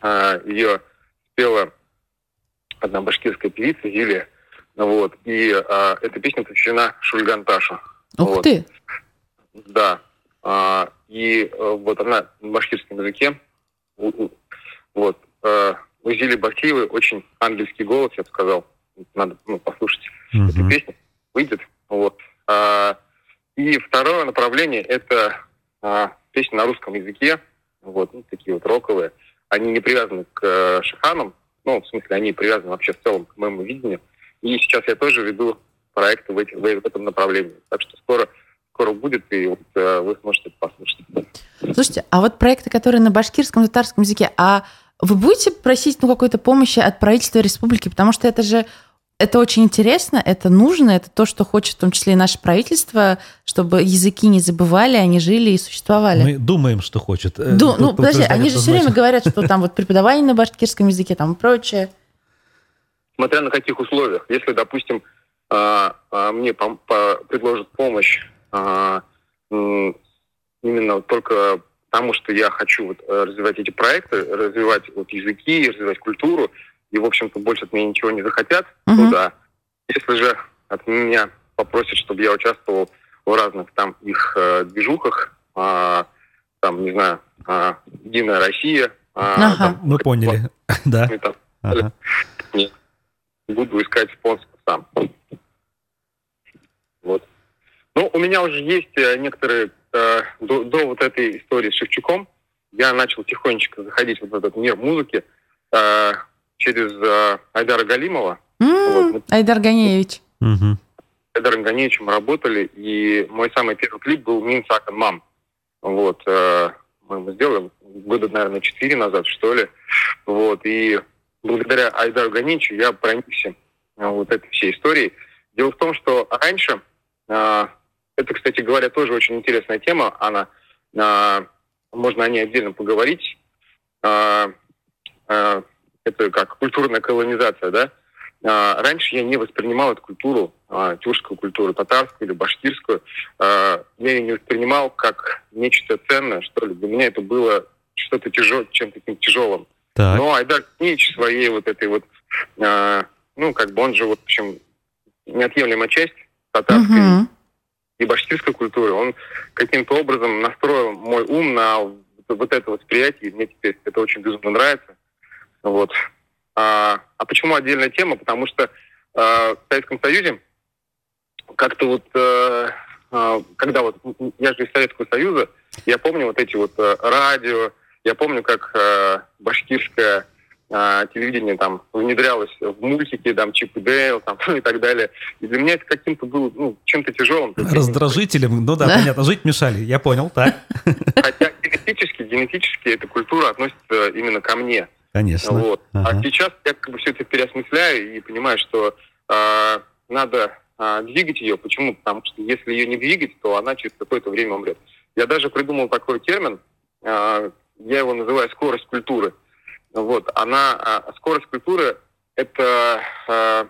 А, ее спела одна башкирская певица Юлия. Вот. И а, эта песня посвящена Шульганташу. Ух вот. ты! Да. А, и а, вот она на башкирском языке. Вот. А, у Зили Бахтиевой очень ангельский голос, я бы сказал. Надо ну, послушать uh-huh. эту песню. Выйдет. Вот. А, и второе направление – это а, песни на русском языке. Вот. Ну, такие вот роковые они не привязаны к э, шиханам, ну, в смысле, они привязаны вообще в целом к моему видению. И сейчас я тоже веду проекты в, этих, в этом направлении. Так что скоро, скоро будет, и вот, э, вы сможете это послушать. Слушайте, а вот проекты, которые на башкирском, татарском языке, а вы будете просить ну, какой-то помощи от правительства республики? Потому что это же это очень интересно, это нужно, это то, что хочет в том числе и наше правительство, чтобы языки не забывали, они жили и существовали. Мы думаем, что хочет. Э, Ду, ну, подожди, они же все время говорят, что там вот преподавание на башкирском языке там и прочее. Смотря на каких условиях. Если, допустим, а, а, мне предложат помощь а, именно только потому, что я хочу вот развивать эти проекты, развивать вот языки, развивать культуру, и, в общем-то, больше от меня ничего не захотят, Мгм. то да. Если же от меня попросят, чтобы я участвовал в разных там их э, движухах, а, там, не знаю, Единая Россия, а, Ага. там, Мы поняли. [laughs] Да. и там Ага. буду искать спонсора сам. Вот. Ну, у меня уже есть э, некоторые, э, до, до вот этой истории с Шевчуком, я начал тихонечко заходить вот в этот мир музыки э, через э, Айдара Галимова. М, Вот. Айдар Ганеевич. С Айдаром Ганеевичем мы работали, и мой самый первый клип был «Мин Сакан Мам». Вот. э, мы его сделали года, наверное, четыре назад, что ли. Вот. И благодаря Айдару Ганеевичу я проникся э, вот этой всей историей. Дело в том, что раньше, э, это, кстати говоря, тоже очень интересная тема, она, э, можно о ней отдельно поговорить. Э, э, это как культурная колонизация, да? А, раньше я не воспринимал эту культуру, а, тюркскую культуру, татарскую или башкирскую, а, я ее не воспринимал как нечто ценное, что ли. Для меня это было что-то тяжелое, чем-то таким тяжелым. Так. Но Айдар Книч своей вот этой вот, а, ну, как бы он же, вот, в общем, неотъемлемая часть татарской Мгм. и башкирской культуры, он каким-то образом настроил мой ум на вот- вот это восприятие, и мне теперь это очень безумно нравится. Вот. А, а почему отдельная тема? Потому что э, в Советском Союзе как-то вот, э, э, когда вот, я же из Советского Союза, я помню вот эти вот э, радио, я помню, как э, башкирское э, телевидение там внедрялось в мультики, там, Чип и Дейл, там, [laughs] и так далее. И для меня это каким-то было, ну, чем-то тяжелым. Раздражителем, ну да, Да. понятно, жить мешали, я понял, так, Хотя генетически, генетически эта культура относится именно ко мне. Конечно. Вот. Ага. А сейчас я как бы все это переосмысляю и понимаю, что э, надо э, двигать ее. Почему? Потому что если ее не двигать, то она через какое-то время умрет. Я даже придумал такой термин, э, я его называю скорость культуры. Вот. Она, э, скорость культуры – это э,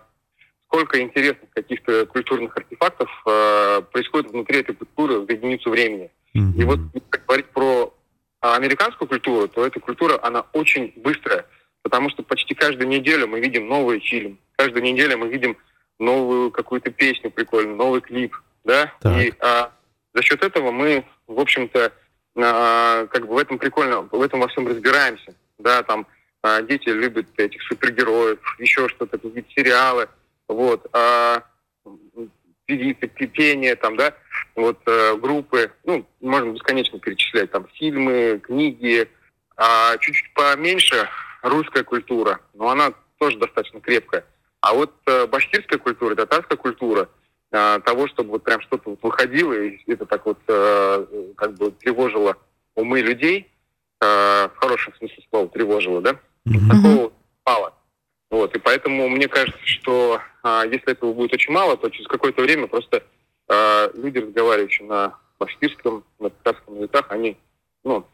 сколько интересных каких-то культурных артефактов э, происходит внутри этой культуры в единицу времени. Мгм. И вот говорить про а, американскую культуру, то эта культура, она очень быстрая, потому что почти каждую неделю мы видим новый фильм, каждую неделю мы видим новую какую-то песню прикольную, новый клип, да, Так. и а, за счет этого мы, в общем-то, а, как бы в этом прикольно, в этом во всем разбираемся, да, там а, дети любят этих супергероев, еще что-то, какие-то сериалы, вот, а, пение, там, да, вот э, группы, ну, можно бесконечно перечислять, там, фильмы, книги, а чуть-чуть поменьше русская культура, но она тоже достаточно крепкая. А вот э, башкирская культура, татарская культура, э, того, чтобы вот прям что-то вот выходило, и это так вот э, как бы тревожило умы людей, э, в хорошем смысле слова тревожило, да, Мгм. такого мало. Вот, и поэтому мне кажется, что а, если этого будет очень мало, то через какое-то время просто а, люди, разговаривающие на башкирском, на татарском языках, они ну,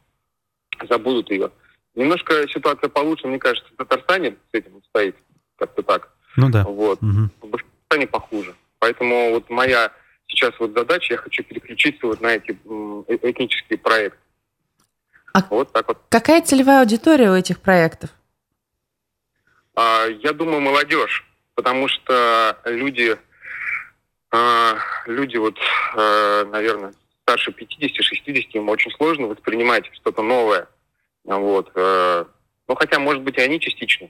забудут ее. Немножко ситуация получше, мне кажется, в Татарстане с этим стоит как-то так. Ну да. Вот. Мгм. В Башкортостане похуже. Поэтому вот моя сейчас вот задача, я хочу переключиться вот на эти э- этнические проекты. А- Вот так вот. Какая целевая аудитория у этих проектов? А, Я думаю, молодежь, потому что люди, а, люди вот, а, наверное, старше 50-60, им очень сложно воспринимать что-то новое. Вот. э, Ну, хотя, может быть, и они частично.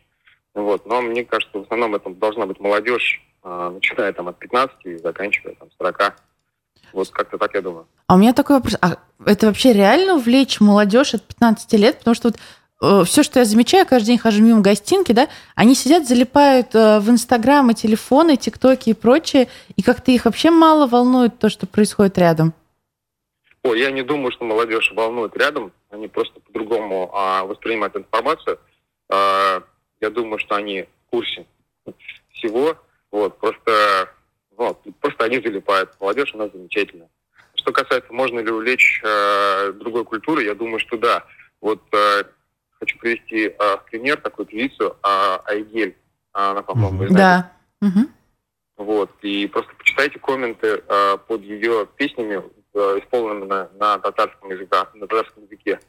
Вот. Но мне кажется, в основном это должна быть молодежь, начиная там от 15 и заканчивая там 40. Вот как-то так я думаю. А у меня такой вопрос. А это вообще реально увлечь молодежь от 15 лет? Потому что вот все, что я замечаю, каждый день хожу мимо гостинки, да, они сидят, залипают э, в Инстаграм и телефоны, ТикТоки и прочее, и как-то их вообще мало волнует то, что происходит рядом. Ой, я не думаю, что молодежь волнует рядом. Они просто по-другому а, воспринимают информацию. А, я думаю, что они в курсе всего. Вот, просто, вот, просто они залипают. Молодежь у нас замечательная. Что касается, можно ли увлечь э, другой культуры, я думаю, что да. Вот э, хочу привести в пример такую певицу э, Айгель. Она, по-моему, знаете. Да. Мгм. Вот. И просто почитайте комменты э, под ее песнями, э, исполненными на, на татарском языке, на татарском языке.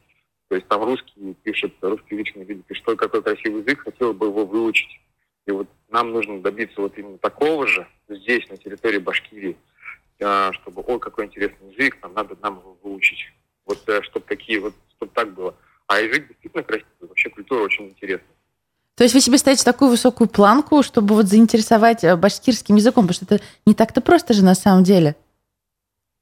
То есть там русский пишет, русский личный видит, пишет, что какой красивый язык, хотел бы его выучить. И вот нам нужно добиться вот именно такого же здесь, на территории Башкирии, а, чтобы, ой, какой интересный язык, нам надо нам его выучить. Вот э, чтобы такие вот, чтобы так было. А язык действительно красивый, вообще культура очень интересная. То есть вы себе ставите такую высокую планку, чтобы вот заинтересовать э, башкирским языком, потому что это не так-то просто же на самом деле.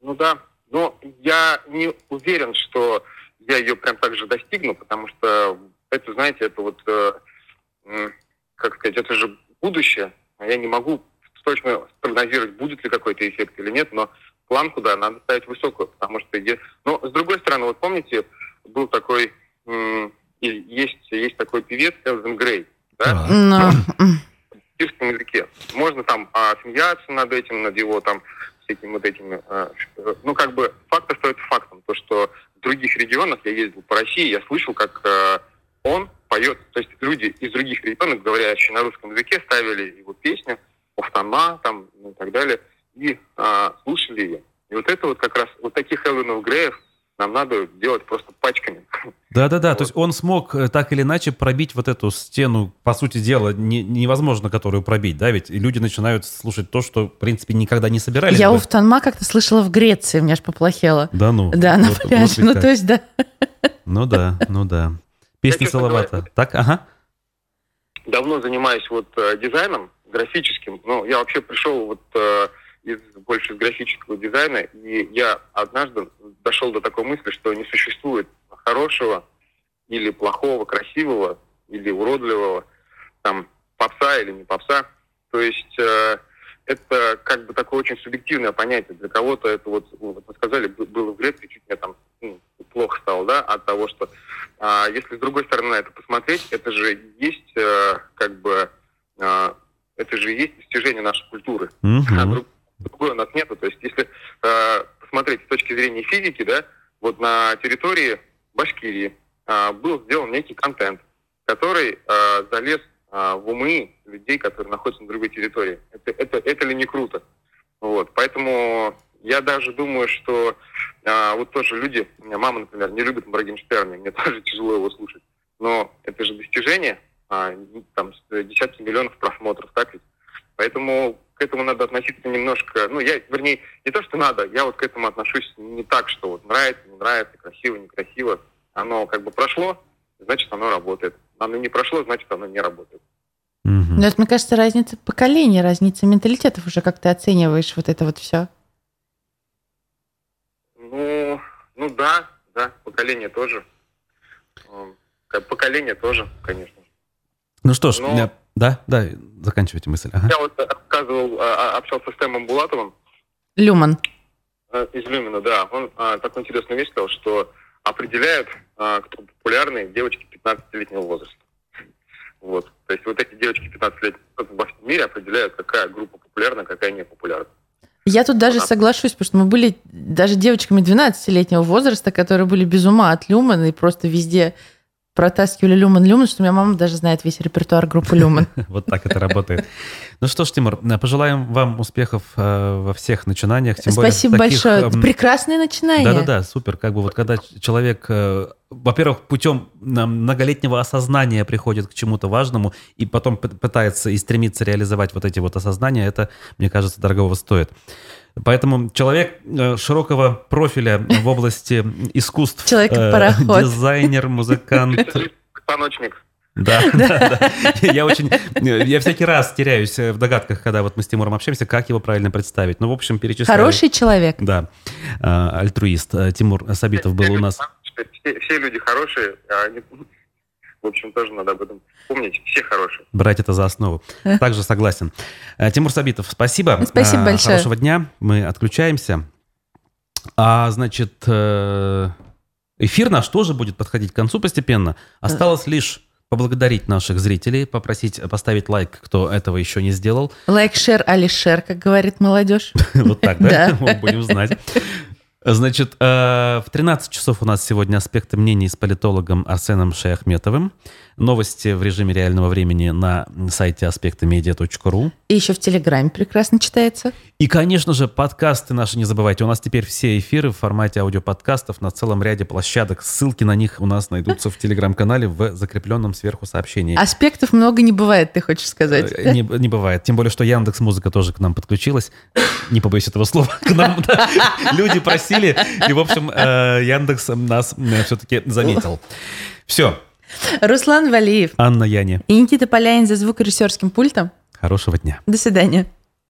Ну да, но я не уверен, что я ее прям так же достигну, потому что это, знаете, это вот, э, как сказать, это же будущее, а я не могу точно спрогнозировать, будет ли какой-то эффект или нет, но планку, да, надо ставить высокую, потому что... Но, с другой стороны, вот помните, был такой... Есть, есть такой певец Элвин Грей, да? Но... В кирском языке. Можно там а, смеяться над этим, над его там всякими вот этими... А, ну, как бы факт остается фактом. То, что в других регионах, я ездил по России, я слышал, как а, он поет, то есть люди из других регионов, говорящие на русском языке, ставили его песню, Уфтана там ну, и так далее, и а, слушали ее. И вот это вот как раз, вот таких Элвинов Греев нам надо делать просто пачками. Да-да-да, вот. то есть он смог э, так или иначе пробить вот эту стену, по сути дела, не, невозможно которую пробить, да, ведь люди начинают слушать то, что, в принципе, никогда не собирались. Я бы. Уфтанма как-то слышала в Греции, мне аж поплохело. Да ну? Да, на вот, пляже, вот ну то есть да. [laughs] Ну да, ну да. Песня Салавата. Так, ага. Давно занимаюсь вот э, дизайном, графическим. Ну, я вообще пришел вот э, из больше из графического дизайна, и я однажды дошел до такой мысли, что не существует хорошего или плохого, красивого или уродливого, там, попса или не попса. То есть э, это как бы такое очень субъективное понятие. Для кого-то это вот, вот вы сказали, было в Греции, чуть мне там ну, плохо стало, да, от того, что а, если с другой стороны на это посмотреть, это же есть э, как бы э, это же и есть достижение нашей культуры. Mm-hmm. А друг, другой у нас нету. То есть, если э, посмотреть с точки зрения физики, да, вот на территории Башкирии э, был сделан некий контент, который э, залез э, в умы людей, которые находятся на другой территории. Это, это, это ли не круто? Вот, поэтому я даже думаю, что э, вот тоже люди, у меня мама, например, не любит Моргенштерна, мне [laughs] тоже тяжело его слушать, но это же достижение, а, там десятки миллионов просмотров, так ведь? Поэтому к этому надо относиться немножко, ну, я, вернее, не то, что надо, я вот к этому отношусь не так, что вот нравится, не нравится, красиво, некрасиво. Оно как бы прошло, значит, оно работает. Оно не прошло, значит, оно не работает. Но это, мне кажется, разница поколений, разница менталитетов уже, как ты оцениваешь вот это вот все. Ну, ну да, да, поколение тоже. Поколение тоже, конечно. Ну что ж, Но... да, да, заканчивайте мысль. Ага. Я вот рассказывал, а, а, общался с Тэмом Булатовым. Люман. Э, из Люмина, да. Он такую интересную вещь сказал, что определяют, кто популярный, девочки 15-летнего возраста. Вот. То есть вот эти девочки 15 лет во всем мире определяют, какая группа популярна, какая не популярна. Я тут даже Она... соглашусь, потому что мы были даже девочками 12-летнего возраста, которые были без ума от Люмана и просто везде протаскивали Люман Люман, что у меня мама даже знает весь репертуар группы Люман. [laughs] Вот так это работает. Ну что ж, Тимур, пожелаем вам успехов э, во всех начинаниях. Спасибо большое. Эм, прекрасное начинание. Да-да-да, супер. Как бы вот когда человек, э, во-первых, путем многолетнего осознания приходит к чему-то важному и потом пытается и стремится реализовать вот эти вот осознания, это, мне кажется, дорогого стоит. Поэтому человек э, широкого профиля в области искусств, э, дизайнер, музыкант. Позвоночник. Да, да, да. Я очень, я всякий раз теряюсь в догадках, когда вот мы с Тимуром общаемся, как его правильно представить. Ну, в общем, перечисляю. Хороший человек. Да, э, альтруист. Тимур Сабитов был у нас. Все, все люди хорошие, а они в общем, тоже надо об этом помнить. Все хорошие. Брать это за основу. Также согласен. Э, Тимур Сабитов, спасибо. Спасибо э, большое. Хорошего дня. Мы отключаемся. А, значит, э, эфир наш тоже будет подходить к концу постепенно. Осталось лишь поблагодарить наших зрителей, попросить поставить лайк, кто этого еще не сделал. Лайк, share, алишер, как говорит молодежь. [laughs] Вот так, да? Будем знать. Значит, э, в 13 часов у нас сегодня аспекты мнений с политологом Арсеном Шаяхметовым. Новости в режиме реального времени на сайте аспектамедиа.ру. И еще в Телеграме прекрасно читается. И, конечно же, подкасты наши не забывайте. У нас теперь все эфиры в формате аудиоподкастов на целом ряде площадок. Ссылки на них у нас найдутся в Телеграм-канале в закрепленном сверху сообщении. Аспектов много не бывает, ты хочешь сказать. Э, Не, не бывает. Тем более, что Яндекс Музыка тоже к нам подключилась. Не побоюсь этого слова. К нам люди просили. И, в общем, э, Яндекс нас все-таки заметил. Все. Руслан Валиев Анна Яне. и Никита Поляин за звукорежиссерским пультом. Хорошего дня. До свидания.